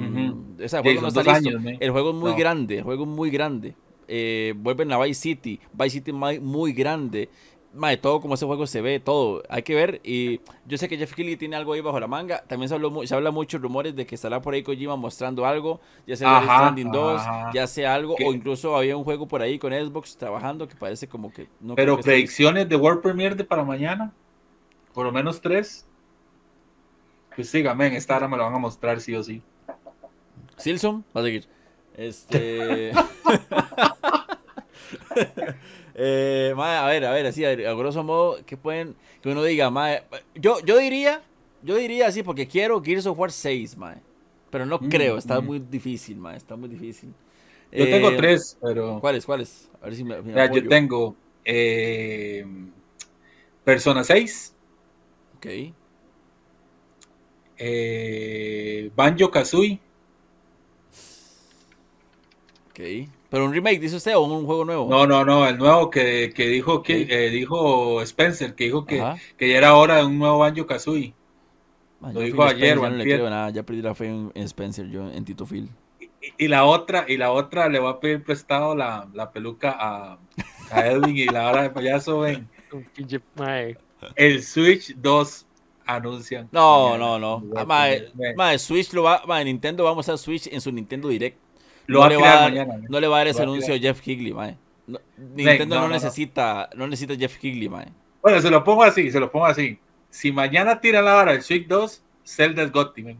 A: Ese
C: Sí,
A: juego no está listo.
C: años,
A: el juego es muy
C: No.
A: grande, el juego es muy grande. Eh, vuelven a Vice City, Vice City muy, muy grande. Mae, todo como ese juego se ve, todo. Hay que ver. Y yo sé que Jeff Keighley tiene algo ahí bajo la manga. También se, habló, se habla mucho rumores de que estará por ahí Kojima mostrando algo. Ya sea
C: Ajá,
A: Stranding 2,
C: ajá.
A: ya sea algo. O incluso había un juego por ahí con Xbox trabajando que parece como que no
C: pero
A: que esté listo.
C: predicciones de World Premiere de para mañana, por lo menos tres. Pues sí, men, esta hora me lo van a mostrar sí o sí.
A: Silson, va a seguir. Este. eh, mae, a ver, a ver, así, a, a grosso modo, que pueden. Que uno diga, mae. Yo, yo diría, yo diría así, porque quiero Gears of War 6, mae. Pero no
C: Mm,
A: creo, está
C: mm.
A: muy difícil, mae, está muy difícil.
C: Yo
A: Eh,
C: tengo tres, pero
A: ¿Cuáles, cuáles? A ver si me. me
C: yo tengo eh, Persona 6,
A: Ok.
C: eh, Banjo Kazooie,
A: Ok. Pero un remake, dice usted, o un juego nuevo.
C: no, no, no, el nuevo que, que dijo que eh, dijo Spencer, que dijo que, que ya era hora de un nuevo Banjo Kazooie.
A: Man,
C: lo dijo ayer
A: Spencer,
C: o
A: no le creo nada, ya perdí la fe en, en Spencer, yo en Tito Phil.
C: Y, y la otra, y la otra le va a pedir prestado la, la peluca a, a Edwin y la hora de payaso ven. El Switch 2 anuncian.
A: No,
C: mañana.
A: no, no. Ah, mae, Switch lo va, mae, Nintendo va a Switch en su Nintendo Direct.
C: Lo
A: no
C: va
A: le va a dar-
C: mañana. ¿no?
A: No le va a dar ese anuncio a Jeff Higley, mae. No-
C: Ven,
A: Nintendo
C: no,
A: no,
C: no, no.
A: necesita, no necesita Jeff Higley, mae.
C: Bueno, se lo pongo así, se lo pongo así. Si mañana tira la hora el Switch 2, Zelda es Gotti, men.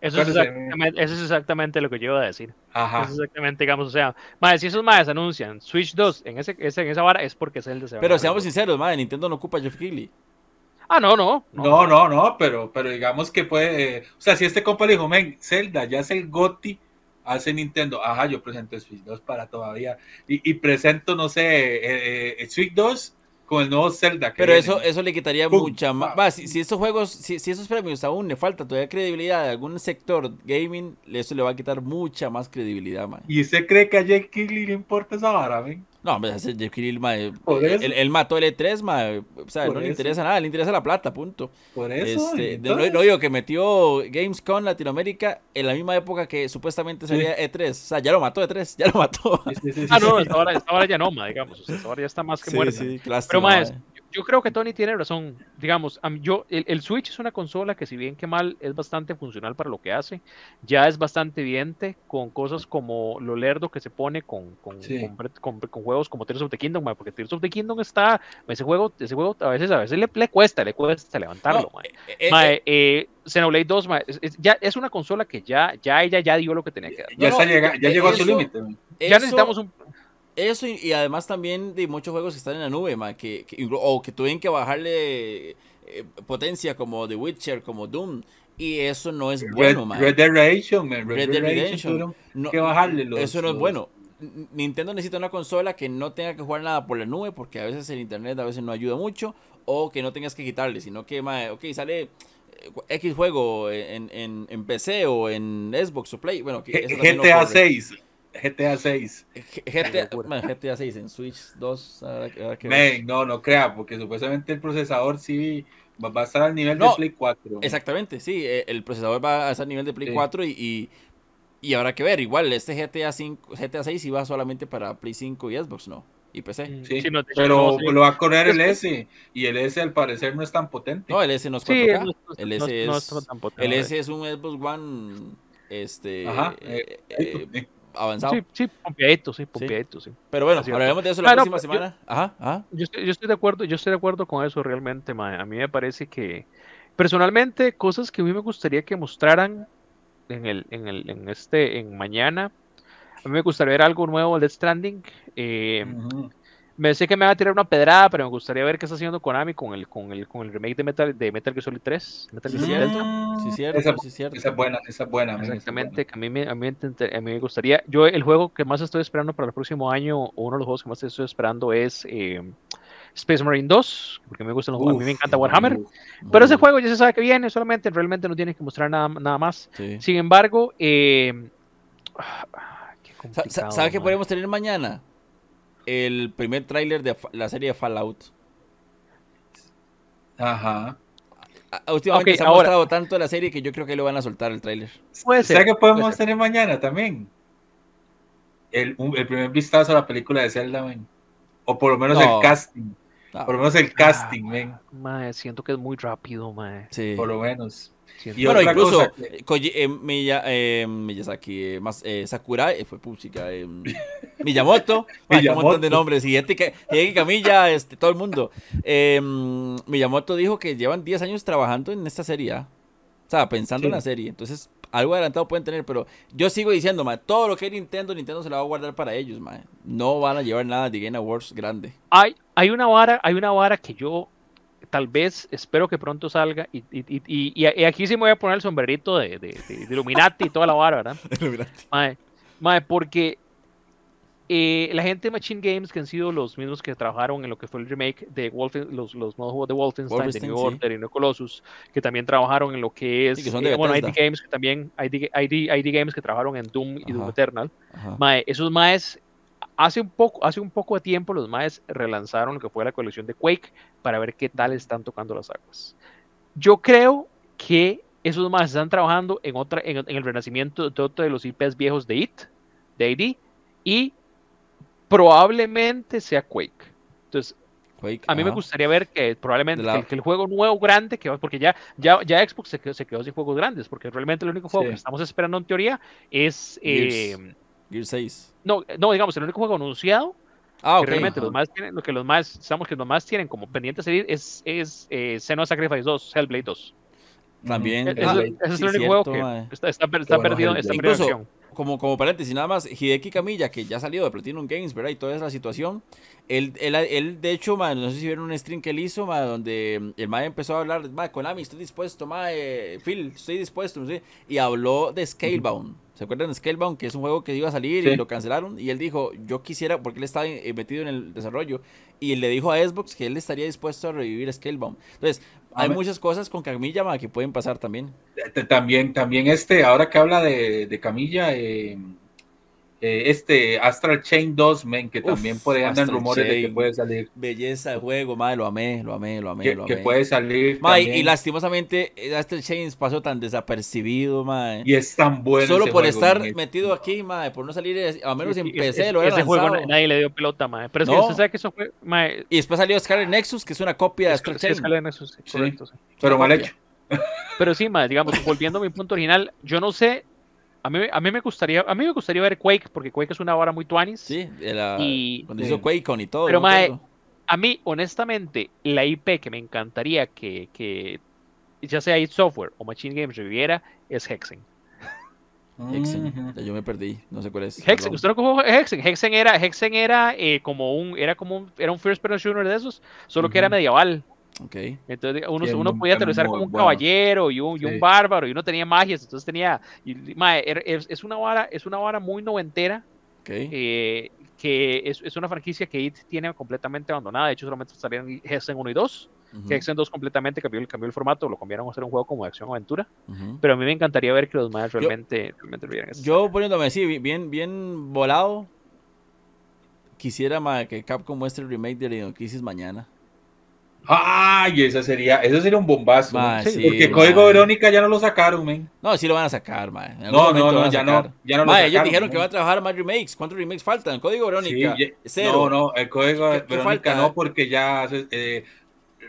B: Eso es,
C: Acuérdese,
B: exactamente, eso es exactamente lo que yo iba a decir.
C: Ajá.
B: Eso es exactamente, digamos, o sea, mae, si esos maes anuncian Switch 2 en, ese, ese- en esa vara es porque Zelda se va a
A: Pero seamos sinceros, mae, Nintendo no ocupa a Jeff Higley.
B: Ah, no, no.
C: No, no, no, pero, pero digamos que puede. Eh, o sea, si este compa le dijo, men, Zelda ya es el GOTI, hace Nintendo. Ajá, yo presento Switch 2 para todavía. Y, presento, no sé, eh, eh, Switch 2 con el nuevo Zelda.
A: Pero eso, eso le quitaría mucha más. si, si, estos juegos, si, si, esos premios aún le falta todavía credibilidad de algún sector gaming, eso le va a quitar mucha más credibilidad, man.
C: ¿Y usted cree que a Jake Kigley le importa esa vara, man?
A: No, hombre, ese Jeff Kirill, él, mató el E3, ma, o sea, no le interesa nada, le interesa la plata, punto.
C: Por eso.
A: Este, no, digo que metió Gamescom Latinoamérica en la misma época que supuestamente salía E3. O sea, ya lo mató E3, ya lo mató.
B: ah, no, ahora, ahora ya no, ma, digamos. O sea, ahora ya está más que muerto. Pero, más, yo creo que Tony tiene razón. Digamos, yo, el, Switch es una consola que si bien que mal es bastante funcional para lo que hace, ya es bastante evidente con cosas como lo lerdo que se pone con, con, con, juegos como Tears of the Kingdom, porque Tears of the Kingdom está, ese juego, ese juego a veces, a veces le, le cuesta, le cuesta levantarlo. No, eh, eh, Xenoblade 2 es, ya es una consola que ya, ya ella ya dio lo que tenía que dar.
C: Ya, ya llegó a su límite.
B: Ya necesitamos un
A: eso y, además también de muchos juegos que están en la nube, que, o que tuvieron que bajarle eh, potencia como The Witcher, como Doom. Y eso no es bueno,
C: Red, Dead Redemption, Red, Dead Redemption.
A: que bajarle eso no es bueno. Nintendo necesita una consola que no tenga que jugar nada por la nube, porque a veces el internet a veces no ayuda mucho, o que no tengas que quitarle, sino que, ok, sale eh, X juego en, en, en PC o en Xbox o Play. Bueno, que
C: GTA 6 GTA 6.
A: GTA, GTA 6 en Switch 2.
C: no, no crea, porque supuestamente el procesador sí va, a estar al nivel de Play 4.
A: Exactamente, sí, eh, el procesador va a estar al nivel de Play 4 y, y, habrá que ver. Igual, este GTA, 5, GTA 6 iba solamente para Play 5 y Xbox, ¿no? Y PC.
C: Mm, sí, pero lo va a correr el S y el S al parecer no es tan potente.
A: No, el S no es 4K. el S es, el S es un Xbox One este, Ajá, eh, eh, avanzado.
B: Sí, sí, pompeadito, sí, pompeadito, sí.
A: Pero bueno, hablaremos de eso la próxima semana. Yo, ajá, ajá.
B: Yo estoy, yo estoy, de acuerdo, yo estoy de acuerdo con eso realmente, A mí me parece que, personalmente, cosas que a mí me gustaría que mostraran en el, en el, en este, en mañana. A mí me gustaría ver algo nuevo de Stranding. Eh, me sé que me va a tirar una pedrada, pero me gustaría ver qué está haciendo Konami con el, con el, con el remake de Metal, de Metal Gear Solid 3. Metal Gear
A: Solid Sí, cierto,
C: esa,
A: sí, cierto.
C: Esa es buena, esa es buena.
B: Exactamente, que a mí, me, a, mí, a mí me gustaría. Yo, el juego que más estoy esperando para el próximo año, o uno de los juegos que más estoy esperando es eh, Space Marine 2, porque me gustan los juegos. A mí me encanta Warhammer. pero ese juego ya se sabe que viene, solamente realmente no tiene que mostrar nada, nada más. Sin embargo, eh,
A: ¿sabes qué podemos tener mañana? El primer tráiler de la serie Fallout.
C: Ajá.
A: Últimamente se ha mostrado tanto la serie que yo creo que lo van a soltar el tráiler.
C: Puede ser. que podemos tener mañana también? El, el, primer vistazo a la película de Zelda, O por lo menos el casting. Por lo menos el casting,
B: ah, siento que es muy rápido, man.
A: Sí.
C: Por lo menos.
A: Y bueno, incluso eh, eh, eh, Miyazaki, más, Sakurai, fue puchica, Miyamoto, hay un montón de nombres, y este, Camilla, este, todo el mundo. Miyamoto dijo que llevan 10 años trabajando en esta serie, ¿ah? o sea, pensando en la serie, entonces algo adelantado pueden tener, pero yo sigo diciendo, todo lo que es Nintendo, Nintendo se lo va a guardar para ellos, no van a llevar nada de Game Awards grande.
B: Hay, hay una vara, hay una vara que yo tal vez espero que pronto salga. Y, y, y, y, aquí sí me voy a poner el sombrerito de, de, de, Illuminati y toda la vara, ¿verdad? Mae, mae, porque eh, la gente de Machine Games, que han sido los mismos que trabajaron en lo que fue el remake de Wolfen, los, los nuevos juegos de Wolfenstein, de New Order y New Colossus, que también trabajaron en lo que es.
A: Eh,
B: bueno, ID Games, que también. ID, ID, ID, Games que trabajaron en Doom y Doom Eternal. Mae, esos maes hace un poco, hace un poco de tiempo los maes relanzaron lo que fue la colección de Quake para ver qué tal están tocando las aguas. Yo creo que esos maes están trabajando en otra, en, el renacimiento de otro de los IPs viejos de IT, de ID, y probablemente sea Quake. Entonces, a mí me gustaría ver que probablemente el, juego nuevo grande, que porque ya, ya, ya Xbox se quedó, se quedó, sin juegos grandes, porque realmente el único juego que estamos esperando en teoría es eh,
A: Gear 6.
B: No, no, digamos, el único juego anunciado. Ah, que realmente los más tienen, lo que los más, sabemos que los más tienen como pendiente salir es, es eh, Sacrifice 2, Hellblade 2.
A: También.
B: ese es el único juego que está, está, está perdido, esta
A: incluso, como, como paréntesis, nada más, Hideki Camilla, que ya ha salido de Platinum Games, ¿verdad? Y toda esa situación. Él, él, él de hecho, ma, no sé si vieron un stream que él hizo, ma, donde el mae empezó a hablar, ma, Konami, estoy dispuesto, ma, Phil, estoy dispuesto, sé, y habló de Scalebound. ¿Se acuerdan de Scalebound? Que es un juego que iba a salir y lo cancelaron. Y él dijo, yo quisiera, porque él estaba metido en el desarrollo, y le dijo a Xbox que él estaría dispuesto a revivir Scalebound. Entonces, hay muchas cosas con Camilla que pueden pasar también.
C: También, también este, ahora que habla de, de Camilla, eh, eh, este Astral Chain 2, men, que también puede andar rumores de que puede salir.
A: Belleza de juego, madre, lo amé, lo amé, lo amé,
C: que,
A: lo
C: amé. Que puede salir.
A: y lastimosamente Astral Chain pasó tan desapercibido, madre.
C: Y es tan bueno.
A: Solo por estar metido aquí, madre, por no salir, a menos en PC, lo Ese juego
B: nadie le dio pelota, madre. Pero ¿No? sabe que eso fue, madre.
A: Y después salió Scarlet Nexus, que es una copia de Astral Chain.
B: Scarlet Nexus, correcto,
C: Pero mal hecho.
B: Pero sí, madre, digamos, volviendo a mi punto original, yo no sé a mí, a mí me gustaría a mí me gustaría ver Quake porque Quake es una hora muy tuanis.
A: Sí, y, cuando hizo Quake con y todo.
B: Pero a mí honestamente la IP que me encantaría que, que ya sea id Software o Machine Games reviviera es Hexen.
A: Hexen, yo me perdí, no sé cuál es.
B: Hexen, usted no cogió Hexen. Hexen era, Hexen era eh, como un, era como un, era un first person shooter de esos, solo que era medieval.
A: Okay.
B: Entonces uno, uno podía aterrizar como un caballero y un, y un, bárbaro y uno tenía magias, entonces tenía, y, es, una vara, es una vara muy noventera, eh, que es, es, una franquicia que IT tiene completamente abandonada, de hecho solamente salieron Hexen 1 y 2, uh Hexen 2 completamente cambió, cambió el formato, lo cambiaron a hacer un juego como de acción-aventura, pero a mí me encantaría ver que los más realmente, yo, realmente
A: eso. Yo poniéndome así, bien, bien volado, quisiera que Capcom muestre el remake de Leon Crisis mañana.
C: Ay, esa sería, eso sería un bombazo. porque Código Verónica ya no lo sacaron, men.
A: No, sí lo van a sacar, man.
C: No, no, no, ya no, ya no lo
A: sacaron, ellos dijeron que van a trabajar más remakes. ¿Cuántos remakes faltan? Código Verónica,
C: No, no, el Código Verónica no, porque ya eh,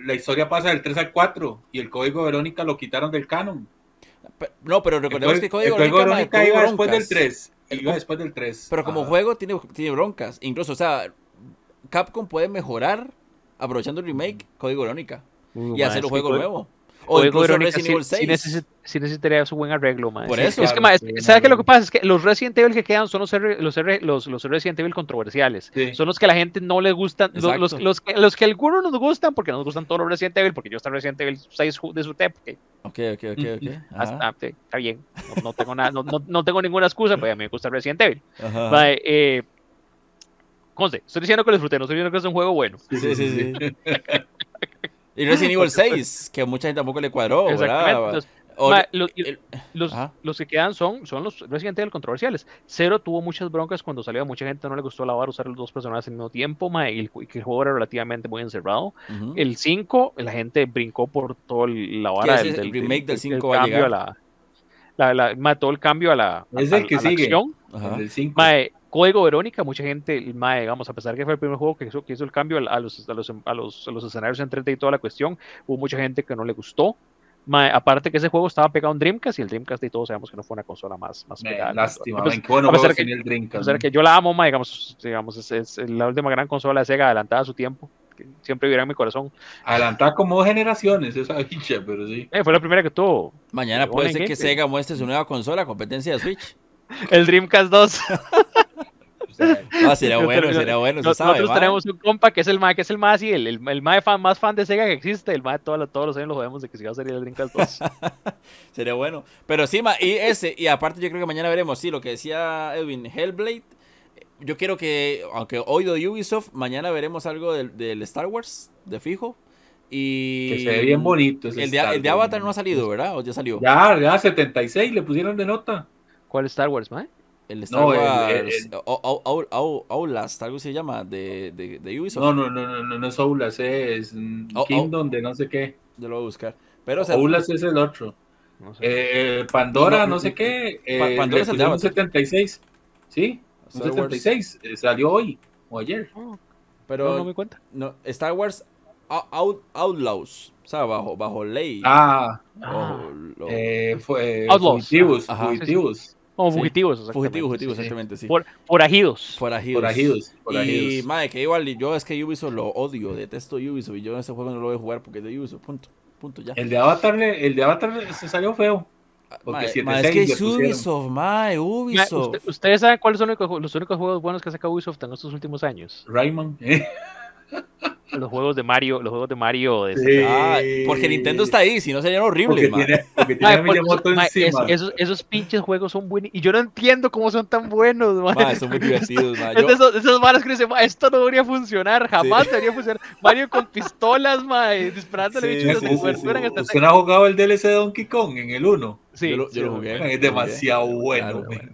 C: la historia pasa del 3 al 4 y el Código Verónica lo quitaron del canon.
A: No, pero recordemos que
C: Código, el Código Verónica, iba después del 3. Iba después del 3.
A: Pero como juego tiene, tiene broncas. Incluso, o sea, Capcom puede mejorar aprovechando el remake, Código Verónica. y hacer un juego nuevo.
B: O incluso Resident Evil 6. Sí, necesitaría su buen arreglo, man.
A: Por eso.
B: Es que, man, ¿sabes qué lo que pasa? Es que los Resident Evil que quedan son los, los, los, los Resident Evil controversiales. Son los que a la gente no le gustan. Los, los, los, que, los que algunos nos gustan, porque nos gustan todos los Resident Evil, porque yo está Resident Evil 6 de su TEP.
A: Ok, ok, ok, ok.
B: Hasta, está bien. No, tengo nada, no, no, tengo ninguna excusa, pues a mí me gusta Resident Evil. eh, Conste, estoy diciendo que lo disfruté, no estoy diciendo que es un juego bueno.
A: Sí, sí, sí. y Resident Evil 6, que a mucha gente tampoco le cuadró, ¿verdad?
B: los, los, que quedan son, son los Resident Evil controversiales. Cero tuvo muchas broncas cuando salió, a mucha gente no le gustó la vara usar los dos personajes al mismo tiempo, y el, que el juego era relativamente muy encerrado. El 5, la gente brincó por toda la vara
A: del, del, remake del 5 va a llegar.
B: la, la, la, todo el cambio a la,
C: es el que sigue.
B: acción. El 5. Código Verónica, mucha gente, digamos, a pesar que fue el primer juego que hizo, que hizo el cambio a los, a, los, a, los, a los escenarios en 3D y toda la cuestión, hubo mucha gente que no le gustó. aparte que ese juego estaba pegado en Dreamcast y el Dreamcast y todos sabemos que no fue una consola más, más pegada.
C: Lástima, pesar, bueno,
B: a pesar que, el Dreamcast. A pesar que yo la amo, digamos, digamos es, la última gran consola de Sega adelantada a su tiempo. Que siempre vivirá en mi corazón.
C: Adelantada como dos generaciones, esa bicha, pero sí.
B: Eh, fue la primera que tuvo.
A: Mañana puede ser que Sega muestre su nueva consola, competencia de Switch.
B: el Dreamcast 2.
A: Ah, sería bueno, sería bueno.
B: nosotros tenemos un compa que es el más, que es el más el, el, el fan, más fan de Sega que existe. El más todos, todos los años lo jodemos de que si va a salir el Dreamcast 2.
A: sería bueno. Pero sí, ma, y ese, y aparte yo creo que mañana veremos, sí, lo que decía Edwin, Hellblade. Yo quiero que, aunque hoy de Ubisoft, mañana veremos algo del, del Star Wars, de fijo. Y
C: que se ve bien bonito.
A: el, de, el de Avatar no ha salido, ¿verdad? ¿O ya salió?
C: Ya, ya, 76 le pusieron de nota.
B: ¿Cuál Star Wars, man?
A: El Star Wars. Outlast, algo se llama, de, de, de, Ubisoft.
C: No, no, no, no, no es Outlast, es Kingdom de no sé qué.
A: Yo lo voy a buscar. Pero,
C: Outlast es el otro. Eh, Pandora, no, sé qué. Eh, Pandora es el de 76. Sí, un 76. Eh, salió hoy o ayer. Oh,
A: pero
B: no, me cuenta.
A: No, Star Wars Out, Outlaws, o sea, bajo, bajo ley.
C: Ah, ah. eh, fue,
B: Outlaws.
C: Fugitivos. fugitivos.
B: Como fugitivos,
A: Fugitivos, fugitivos, exactamente, sí.
B: Por, forajidos.
C: Forajidos.
A: Y, madre, que igual, yo es que Ubisoft lo odio, detesto Ubisoft, y yo en ese juego no lo voy a jugar porque es de Ubisoft, punto. Punto, ya.
C: El de Avatar, el de Avatar se salió feo. Porque
A: Mae,
C: 7-6
A: mae, es que es. Ubisoft, mae,
B: Ma,
A: Ubisoft.
B: usted- ¿Ustedes saben cuáles son los únicos, los únicos juegos buenos que ha sacado Ubisoft en estos últimos años?
C: Rayman. ¿eh?
B: Los juegos de Mario, los juegos de Mario de
C: Sí.
A: Ah, porque Nintendo está ahí, si no serían horribles,
C: Porque
A: mae.
C: tiene, porque tiene
B: Ma,
C: a
B: por-
C: Miyamoto
B: ma, es-
C: encima.
B: esos, esos pinches juegos son buenos y yo no entiendo cómo son tan buenos. ma.
A: Son muy divertidos, Yo-
B: de esos, esos malos que dicen, "Ma, esto no debería funcionar, jamás debería funcionar. Mario con pistolas, ma, disparándole
A: Sí,
B: bichos
A: sí,
B: de
A: sí,
B: cobertura en
A: sí.
B: esta
C: ¿Usted no ha jugado el DLC de Donkey Kong en el 1?
B: Sí,
A: yo lo, yo
B: sí,
A: lo
B: sí.
A: jugué.
C: Es demasiado bueno.
A: Claro, bueno.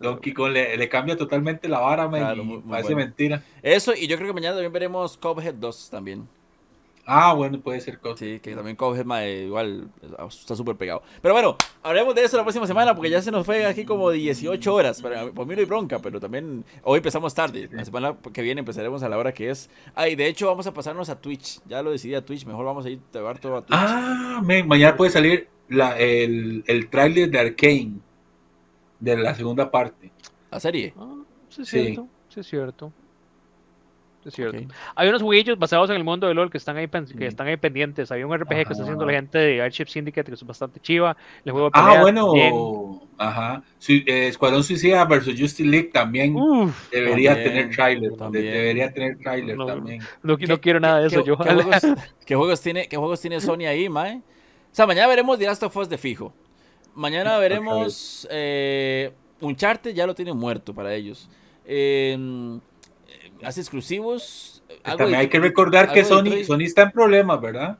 C: Donkey Kong le, le cambia totalmente la vara, men,
A: Claro,
C: y
A: muy- muy
C: parece
A: bueno.
C: mentira.
A: Eso, y yo creo que mañana también veremos Cuphead 2 también.
C: Ah, bueno, puede ser cosa.
A: Sí, que también Cuphead, mae, igual está súper pegado. Pero bueno, hablaremos de eso la próxima semana porque ya se nos fue aquí como 18 horas. Para, por mí no hay bronca, pero también hoy empezamos tarde. La semana que viene empezaremos a la hora que es. Ah, y de hecho vamos a pasarnos a Twitch. Ya lo decidí a Twitch. Mejor vamos a ir a llevar todo a Twitch.
C: Ah, men, mañana puede salir la, el, el tráiler de Arkane de la segunda parte.
A: A serie.
B: Ah, sí, es
C: Sí.
B: cierto, sí, es cierto. Sí, es cierto.
A: Ok.
B: Hay unos jueguillos basados en el mundo de LOL que están ahí, pen- que
C: Sí.
B: están ahí pendientes. Hay un RPG que está haciendo la gente de Airship Syndicate que es bastante chiva. El juego de
C: Ah, bueno, ajá. Sí, eh, Escuadrón Suicida versus Justice League también
B: Uf,
C: debería
A: también,
C: tener tráiler. de-
A: también.
C: Debería tener tráiler
B: No,
C: también.
B: no,
A: ¿Qué-
B: no quiero nada de eso.
A: qué-
B: Yo
A: ¿qué
B: ojalá-
A: juegos, qué juegos tiene, ¿Qué juegos tiene Sony ahí, mae? O sea, mañana veremos The Last of Us de fijo. Mañana veremos eh, Uncharted, ya lo tienen muerto para ellos. Eh, eh, hace exclusivos. algo
C: También
A: de-
C: hay que recordar que Sony. Sony está en problemas, ¿verdad?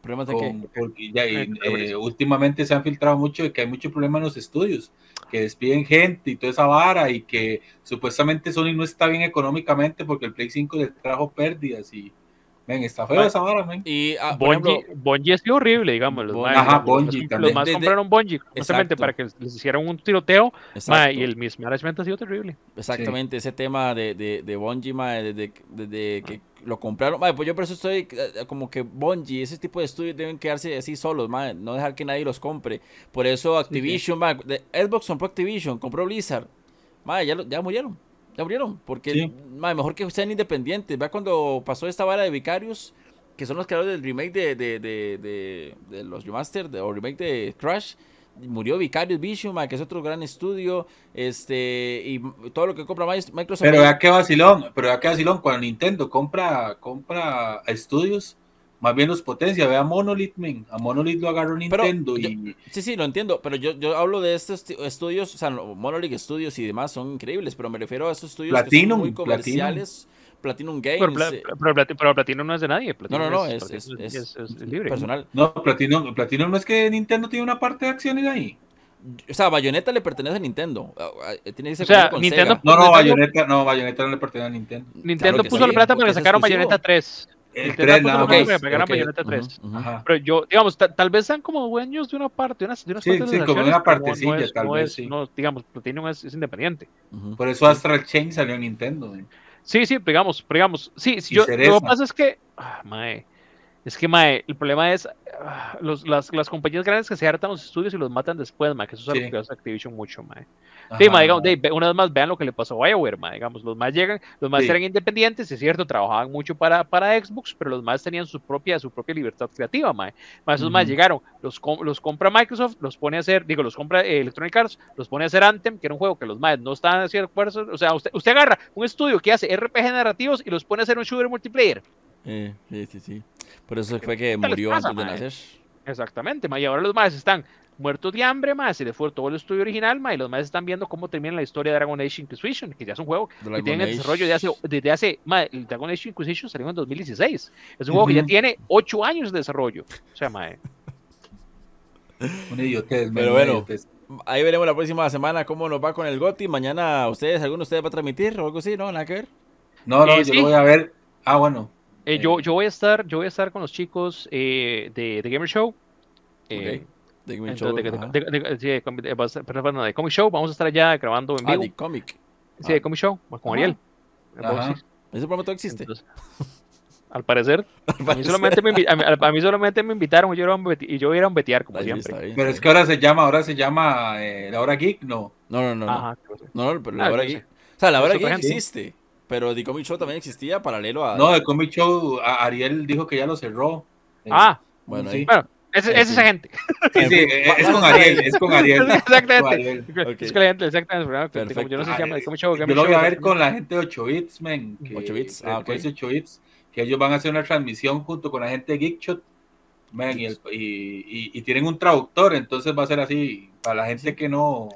A: ¿Problemas de
C: Con-
A: qué?
C: porque ya, y,
B: Eh,
C: eh, últimamente se han filtrado mucho de que hay mucho problema en los estudios, que despiden gente y toda esa vara y que supuestamente Sony no está bien económicamente porque el Play 5 le trajo pérdidas y ven, está feo esa vara, men.
A: Y, ah, por
B: Bungie,
A: ejemplo,
B: Bungie es horrible, digamos. Los
A: Bungie.
B: más,
C: Ajá, Bungie
B: los-
C: también.
B: los más
A: De- de-
B: compraron Bungie justamente para que les hicieran un tiroteo. ma,
A: exacto,
B: y el mismanagement ha sido terrible.
A: exactamente ese tema de, de, de Bungie, mae, desde, desde que lo compraron. Mae, pues yo por eso estoy eh, como que Bungie, ese tipo de estudios deben quedarse así solos, mae, no dejar que nadie los compre. Por eso Activision, mae, de- Xbox compró Activision, compró Blizzard. Mae, ya, lo- ya murieron. Ya murieron. Porque,
C: Sí.
A: mae, mejor que sean independientes. Vea cuando pasó esta vara de Vicarious, que son los creadores del remake de, de, de, de, de los remaster, de, o remake de Crash. Murió Vicarious Vision, que es otro gran estudio. Este, y todo lo que compra Mi- Microsoft.
C: Pero vea qué vacilón, pero vea qué vacilón, cuando Nintendo compra, compra estudios, más bien los potencia, vea Monolith, men, a Monolith lo agarró
A: Pero
C: Nintendo
A: yo-
C: y
A: Sí, sí, lo entiendo, pero yo, yo hablo de estos estudios, o sea, no, Monolith Studios y demás son increíbles, pero me refiero a estos estudios que
C: Platinum,
A: son muy comerciales, Platinum, Games,
B: Pero, Pla-
A: eh,
B: pero, Plati- pero Platino no es de nadie.
A: no,
B: Platino
A: no, no, es,
B: Platino
A: es, es-
B: es libre.
A: personal.
C: no, Platino, Platino no es que Nintendo tiene una parte de acciones ahí.
A: O sea, Bayonetta le pertenece a Nintendo, ah, ah, tiene ese
B: O sea,
A: con
B: Nintendo-
A: Sega.
C: No, no, Bayonetta, no, Bayonetta no le pertenece a Nintendo.
B: Nintendo
A: Claro
B: puso
A: sí,
B: la plata
A: porque
B: para que sacaron
A: exclusivo.
B: Bayonetta 3.
C: El
B: Nintendo
C: 3
B: puso
C: nada más.
B: para que pegaran
A: ok,
B: Bayonetta
A: ujú,
B: 3.
A: ujú.
C: Ajá.
B: Pero yo, digamos, ta- tal vez sean como dueños de una parte, de unas, de unas
C: Sí, sí, como una partecilla,
B: no es-
C: tal
B: no
C: vez,
B: es-
C: sí.
B: no, digamos, Platinum es, es independiente.
A: Ujú.
C: Por eso Astral Chain salió en Nintendo. men.
B: Sí, sí, digamos, digamos. Sí, sí, yo, lo que pasa es que, ah, mae, es que, mae, el problema es los, las, las compañías grandes que se hartan los estudios y los matan después, mae, que eso es algo
C: Sí.
B: que hace Activision mucho, mae. Sí, mae, digamos, de- una vez más, vean lo que le pasó a BioWare, mae, digamos, los más llegan, los más
C: Sí.
B: eran independientes, es cierto, trabajaban mucho para, para Xbox, pero los más tenían su propia, su propia libertad creativa, mae. Mae, esos más
C: Ujú.
B: llegaron, los, los compra Microsoft, los pone a hacer, digo, los compra eh, Electronic Arts, los pone a hacer Anthem, que era un juego que los más no estaban haciendo fuerzas, o sea, usted, usted agarra un estudio que hace RPG narrativos y los pone a hacer un shooter multiplayer.
A: Eh, sí, sí, sí. Por eso fue que
B: les
A: murió
B: pasa,
A: antes de
B: mae?
A: nacer.
B: Exactamente, ma, y ahora los más están muertos de hambre, más se le fue todo el estudio original, ma, y los más están viendo cómo termina la historia de Dragon Age Inquisition, que ya es un juego que
A: Dragon
B: tiene en
A: Age.
B: desarrollo de hace, desde hace, ma, el Dragon Age Inquisition salió en 2016, es un juego que ya tiene 8 años de desarrollo, o sea, ma, eh,
C: Un idiotez,
A: Pero bueno.
C: idiotez.
A: Ahí veremos la próxima semana cómo nos va con el GOTI. Mañana, ¿ustedes, alguno de ustedes va a transmitir o algo así? ¿No? ¿Nada que ver?
C: No, no,
B: Eh,
C: yo
B: sí.
C: lo voy a ver. Ah, bueno.
B: Eh, yo, yo voy a estar, yo voy a estar con los chicos eh, de, de Gamer Show, eh,
A: Ok. De Game
B: entonces,
A: Show,
B: de, Comic Show, vamos a estar allá grabando en
A: Ah,
B: vivo,
A: de Comic.
B: sí, de Comic Show, con
A: Ajá.
B: Ariel.
A: Ese programa todavía existe.
B: entonces, al parecer, A mí, solamente me, a, mí, a mí solamente me invitaron y yo, era un beti- y yo iba a betear como
A: Ahí
B: siempre.
A: está, ahí.
C: Pero es que ahora se llama, ahora se llama eh, la hora geek, no.
A: No, no, no. No,
B: Ajá,
A: no, no, pero la
B: Ah,
A: hora geek.
B: sé.
A: O sea, la hora geek existe. Pero The Comic Show también existía paralelo a.
C: No, el Comic Show, a- Ariel dijo que ya lo cerró. Eh,
B: Ah,
A: bueno,
C: sí.
A: ahí.
B: bueno, Es, es esa gente.
C: Sí, sí, es con Ariel, es con Ariel.
B: Exactamente. Es con la gente, exactamente. Como yo no sé si llama, como
C: yo, yo lo voy a ver con la gente de 8 bits, men. Que,
A: 8 bits, ah, ok.
C: 8 bits, que ellos van a hacer una transmisión junto con la gente de Geekshot. Men, y, el, y, y, y, tienen un traductor, entonces va a ser así. Para la gente que no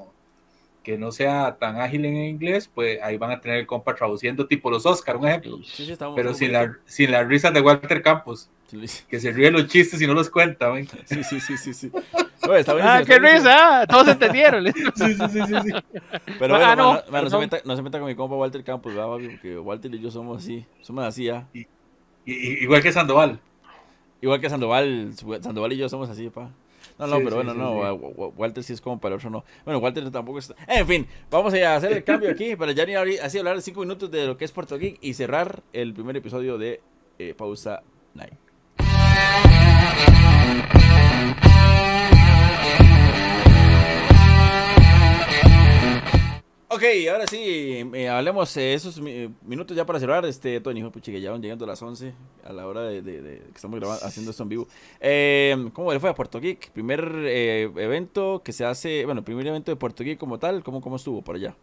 C: que no sea tan ágil en inglés, pues ahí van a tener el compa traduciendo tipo los Oscar, un ejemplo. Sí, sí, Pero sin, la, sin las risas de Walter Campos, que se ríe los chistes y no los cuenta. ¿ven?
A: Sí, sí, sí, sí. sí.
B: Oye, está ah, qué risa, ah, todos entendieron.
C: sí, sí, sí, sí, sí.
A: Pero bueno, ah, no, man, man, no, se meta, no, se meta, con mi compa Walter Campos, ¿verdad, porque Walter y yo somos así, somos así ya.
C: Y, y, igual que Sandoval.
A: Igual que Sandoval, Sandoval y yo somos así, pa. No, no, pero bueno, no, Walter sí es como para el otro no. Bueno, Walter tampoco está. En fin, vamos a hacer el cambio aquí para ya ni así hablar cinco minutos de lo que es Puerto Geek y cerrar el primer episodio de eh, Pausa Night. Ok, ahora sí, eh, hablemos de esos minutos ya para cerrar. Este, Tony, puchi, que ya van llegando a las 11 a la hora de, que estamos grabando, haciendo esto en vivo. Eh, ¿Cómo le fue a Puerto Geek? Primer eh, evento que se hace, bueno, primer evento de Puerto Geek como tal, ¿cómo, cómo estuvo por allá?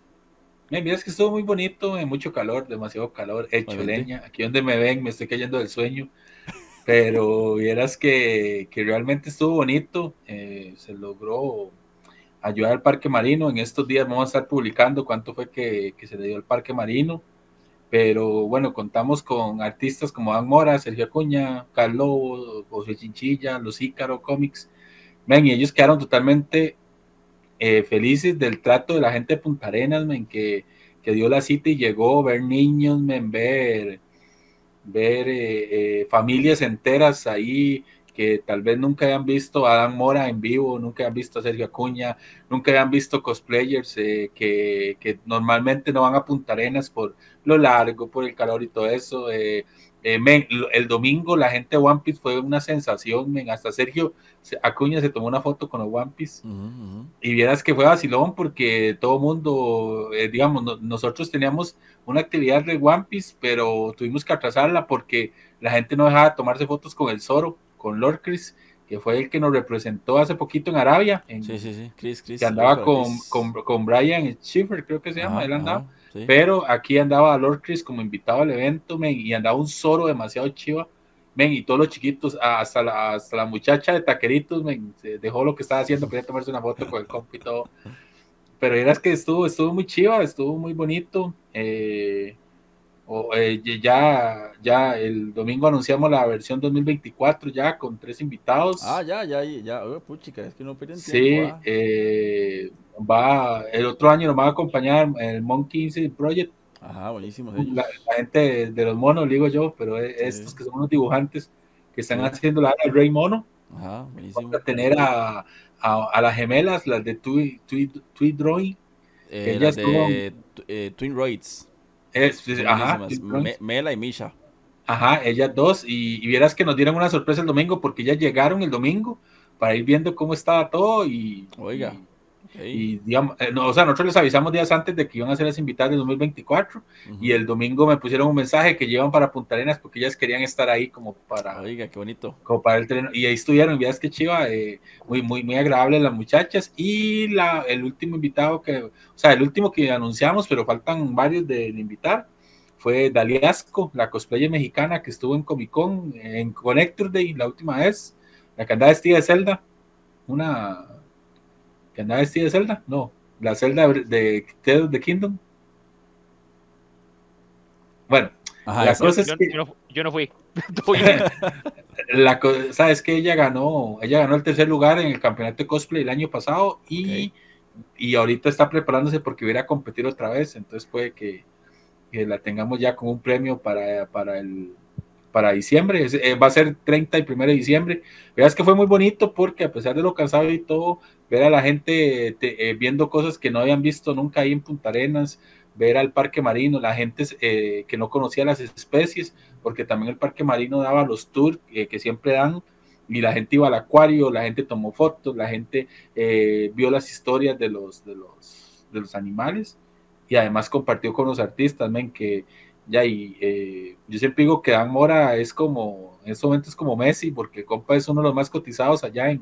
C: Mira, es que estuvo muy bonito, en mucho calor, demasiado calor, hecho leña. Aquí donde me ven me estoy cayendo del sueño. Pero vieras que, que realmente estuvo bonito, se logró ayudar al Parque Marino. En estos días vamos a estar publicando cuánto fue que, que se le dio al Parque Marino. Pero bueno, contamos con artistas como Dan Mora, Sergio Acuña, Carlos, José Chinchilla, Los Ícaro Comics. Ven, y ellos quedaron totalmente eh, felices del trato de la gente de Punta Arenas, men, que, que dio la cita y llegó, ver niños, men, ver, ver eh, eh, familias enteras ahí que tal vez nunca hayan visto a Dan Mora en vivo, nunca hayan visto a Sergio Acuña, nunca hayan visto cosplayers eh, que, que, normalmente no van a Punta Arenas por lo largo, por el calor y todo eso. Eh, eh, el domingo la gente de One Piece fue una sensación, men, hasta Sergio Acuña se tomó una foto con los One Piece y vieras que fue vacilón porque todo mundo, digamos, nosotros teníamos una actividad de One Piece, pero tuvimos que atrasarla porque la gente no dejaba de tomarse fotos con el Zoro con Lord Chris, que fue el que nos representó hace poquito en Arabia. En,
A: sí, sí, sí, Chris, Chris.
C: Que andaba con, con, con, Brian Schiffer, creo que se llama, él andaba. Pero aquí andaba Lord Chris como invitado al evento, men, y andaba un Zoro demasiado chiva. Men, y todos los chiquitos, hasta la, hasta la muchacha de taqueritos, men, se dejó lo que estaba haciendo, quería tomarse una foto con el compi y todo. Pero era que estuvo, estuvo muy chiva, estuvo muy bonito. Eh, o, eh, ya, ya el domingo anunciamos la versión 2024 ya con tres invitados.
A: Ah, ya, ya, ya, oh, puchica, es que no
C: pierden Sí, ah. eh, va, el otro año nos va a acompañar el Monkey Project.
A: Ajá, buenísimo.
C: La, gente de, los monos, digo yo, pero estos que son unos dibujantes que están haciendo la del Rey Mono.
A: Ajá, buenísimo.
C: Vamos a tener a, a, las gemelas, las de Tweet, Drawing.
A: Eh, ellas de eh, Twin Roids.
C: Es, ajá,
A: Mela y Misha.
C: Ajá, ellas dos. Y, vieras que nos dieron una sorpresa el domingo porque ellas llegaron el domingo para ir viendo cómo estaba todo y.
A: Oiga.
C: Y, digamos, eh, o sea, nosotros les avisamos días antes de que iban a ser las invitadas de 2024 y el domingo me pusieron un mensaje que llevan para Punta Arenas porque ellas querían estar ahí como para.
A: Oiga, qué bonito.
C: Como para el tren. Y ahí estuvieron, vieras que chiva, eh, muy, muy, muy agradable las muchachas. Y la, el último invitado que, o sea, el último que anunciamos, pero faltan varios de invitar fue Daliasco, la cosplayer mexicana que estuvo en Comic Con, en Connector Day la última vez, la que andaba vestida de Zelda, una que andaba vestida de Zelda, no, la Zelda de Tales of Kingdom. Bueno, la cosa es que
B: yo no, fui.
C: la cosa es que ella ganó, ella ganó el tercer lugar en el campeonato de cosplay el año pasado y, y ahorita está preparándose porque viene a competir otra vez, entonces puede que que la tengamos ya como un premio para, para el para diciembre, eh, va a ser 30 y 1 de diciembre. Veas que fue muy bonito porque a pesar de lo cansado y todo, ver a la gente eh, viendo cosas que no habían visto nunca ahí en Punta Arenas, ver al parque marino, la gente eh, que no conocía las especies, porque también el parque marino daba los tours que siempre dan y la gente iba al acuario, la gente tomó fotos, la gente vio las historias de los, de los, de los animales y además compartió con los artistas, men, que, Ya, y eh, yo siempre digo que Dan Mora es como, en estos momentos es como Messi, porque el compa es uno de los más cotizados allá en,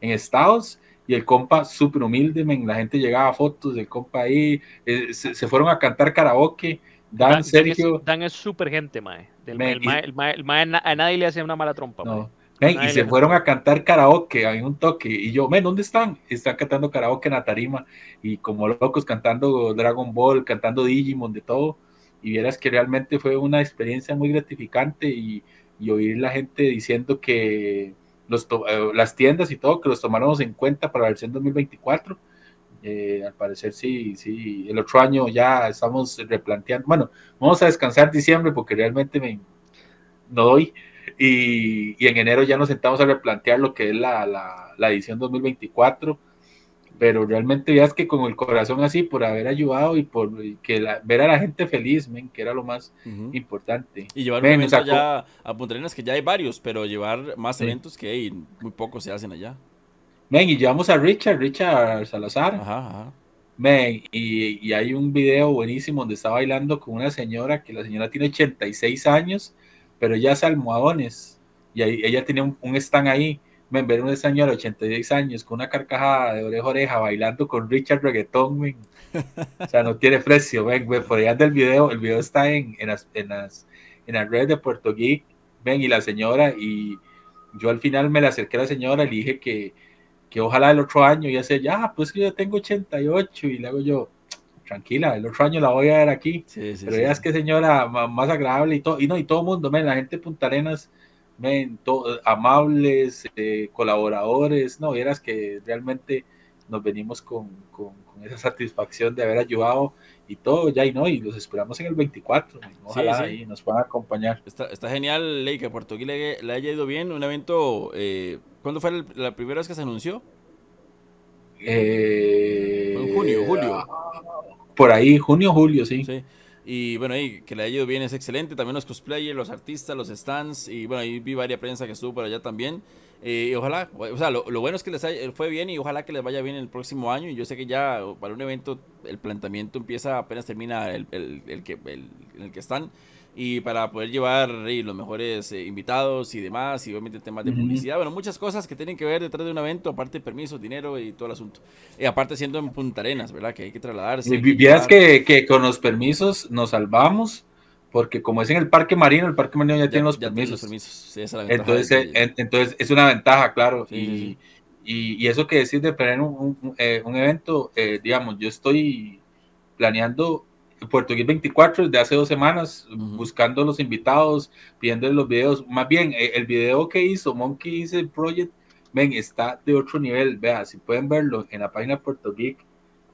C: en Estados, y el compa súper humilde, la gente llegaba a fotos del compa ahí, eh, se, fueron a cantar karaoke, Dan, Sergio.
B: Dan es súper gente, mae. el, mae, a nadie le hace una mala trompa, no.
C: y se fueron a cantar karaoke en un toque. Y yo, men, ¿dónde están? Están cantando karaoke en la tarima. Y como locos cantando Dragon Ball, cantando Digimon, de todo y vieras que realmente fue una experiencia muy gratificante y, oír la gente diciendo que los eh, las tiendas y todo, que los tomáramos en cuenta para la versión 2024. Eh, al parecer sí, sí, el otro año ya estamos replanteando, bueno, vamos a descansar diciembre porque realmente me, no doy y, y en enero ya nos sentamos a replantear lo que es la, la, la edición 2024 pero realmente ya es que con el corazón así, por haber ayudado y por que ver a la gente feliz, men, que era lo más importante.
A: Y llevar un evento ya a Punta Arenas, que ya hay varios, pero llevar más eventos que hay, muy pocos se hacen allá.
C: Men, y llevamos a Richard, Richard Salazar. Ajá, ajá. Men, y, y, hay un video buenísimo donde está bailando con una señora, que la señora tiene 86 años, pero ya hace almohadones. Y ahí, ella un, un stand ahí men, ver una señora de 86 años con una carcajada de oreja a oreja bailando con Richard Reggaeton, o sea, no tiene precio, ven, por allá del video, el video está en, en, las, en, las, en las redes de Puerto Geek, ven, y la señora, y yo al final me la acerqué a la señora le dije que, que ojalá el otro año, y hace ya, pues que yo tengo 88, y le hago yo, tranquila, el otro año la voy a ver aquí, pero ya es que señora más agradable y todo, y no, y todo el mundo, ven, la gente de Punta Arenas, amables, eh, colaboradores, no, vieras que realmente nos venimos con, esa satisfacción de haber ayudado y todo, ya y no, y los esperamos en el 24, ojalá y nos puedan acompañar.
A: Está, genial, Ley, que a Puerto Rico le, haya ido bien, un evento, eh, ¿cuándo fue la primera vez que se anunció?
C: Eh,
A: en junio, julio.
C: Por ahí, junio, julio, sí. Sí.
A: Y bueno, ahí que le haya ido bien es excelente. También los cosplayers, los artistas, los stands. Y bueno, ahí vi varias prensa que estuvo por allá también. Eh, y ojalá, o sea, lo, bueno es que les fue bien y ojalá que les vaya bien el próximo año. Y yo sé que ya para un evento el planteamiento empieza apenas termina el, el, el que, el, el que están y para poder llevar los mejores eh, invitados y demás, y obviamente temas de publicidad, bueno, muchas cosas que tienen que ver detrás de un evento, aparte de permisos, dinero y todo el asunto. Y aparte siendo en Punta Arenas, ¿verdad? Que hay que trasladarse.
C: Y que, que, con los permisos nos salvamos, porque como es en el Parque Marino, el Parque Marino ya, tiene los permisos. entonces, eh, entonces es una ventaja, claro. y, y, eso que decir de tener un, un, eh, evento, digamos, yo estoy planeando Puerto Rico 24 de hace dos semanas, buscando los invitados, pidiendo los videos. Más bien, eh, el video que hizo Monkey Easy Project, ven, está de otro nivel. Vea, si pueden verlo en la página de Puerto Geek,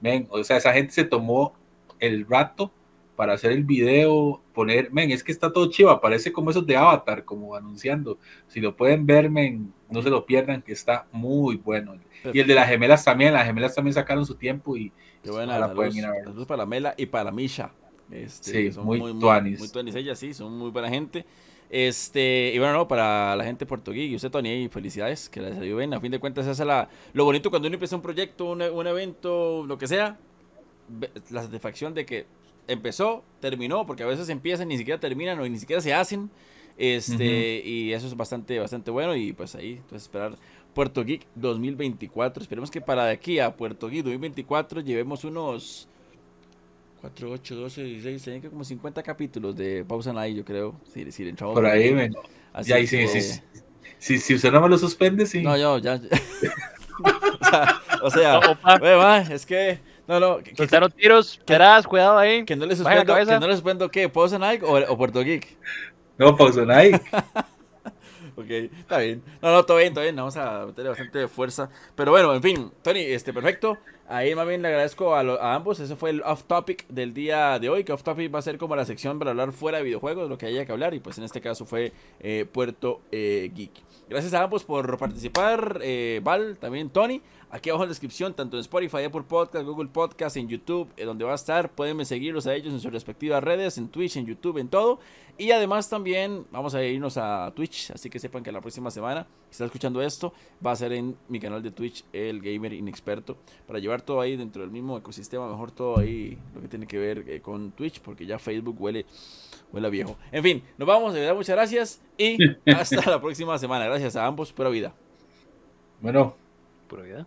C: ven, o sea, esa gente se tomó el rato para hacer el video, poner, men, es que está todo chiva, parece como esos de Avatar, como anunciando. Si lo pueden ver, men, no se lo pierdan, que está muy bueno. Y el de las gemelas también, las gemelas también sacaron su tiempo y
A: Qué buena, la pueden ir a ver. para Mela y para Misha.
C: Este, sí, muy, muy, tuanis.
A: Muy, tuanis ellas, sí, son muy buena gente. Este, y bueno, no, para la gente Rico y usted, Tony, felicidades, que les salió bien. A fin de cuentas, esa es la, lo bonito cuando uno empieza un proyecto, un, un evento, lo que sea, la satisfacción de que empezó, terminó, porque a veces empiezan, ni siquiera terminan o ni siquiera se hacen. Este, y eso es bastante, bastante bueno. Y pues ahí, entonces esperar Puerto Geek 2024. Esperemos que para de aquí a Puerto Geek 2024 llevemos unos 4, 8, 12, 16, tienen que como 50 capítulos de Pausa Night, yo creo. Si, si
C: Por ahí, ven. Así ya, sí, sí, sí, si usted no me lo suspende, sí.
A: No, yo, ya. o sea, o sea es que. No, no.
B: Quitaron tiros, cuidado ahí.
A: Que no le suspendo, que no le suspendo qué, Pausa Night o, o Puerto Geek.
C: No, Pausa Night.
A: ok, está bien. No, no, todo bien, todo bien. Vamos a meterle bastante fuerza. Pero bueno, en fin, Tony, este, perfecto. Ahí más bien le agradezco a, ambos. Ese fue el off topic del día de hoy. Que off topic va a ser como la sección para hablar fuera de videojuegos, lo que haya que hablar. Y pues en este caso fue eh, Puerto eh, Geek. Gracias a ambos por participar. Eh, Val, también Tony. Aquí abajo en la descripción, tanto en Spotify, Apple Podcast, Google Podcast, en YouTube, donde va a estar. Pueden seguirlos a ellos en sus respectivas redes, en Twitch, en YouTube, en todo. Y además también vamos a irnos a Twitch. Así que sepan que la próxima semana está escuchando esto, va a ser en mi canal de Twitch, el Gamer Inexperto, para llevar todo ahí dentro del mismo ecosistema, mejor todo ahí lo que tiene que ver eh, con Twitch, porque ya Facebook huele, huele viejo. En fin, nos vamos, de verdad, muchas gracias y hasta la próxima semana. Gracias a ambos, pura vida.
C: Bueno.
B: Pura vida.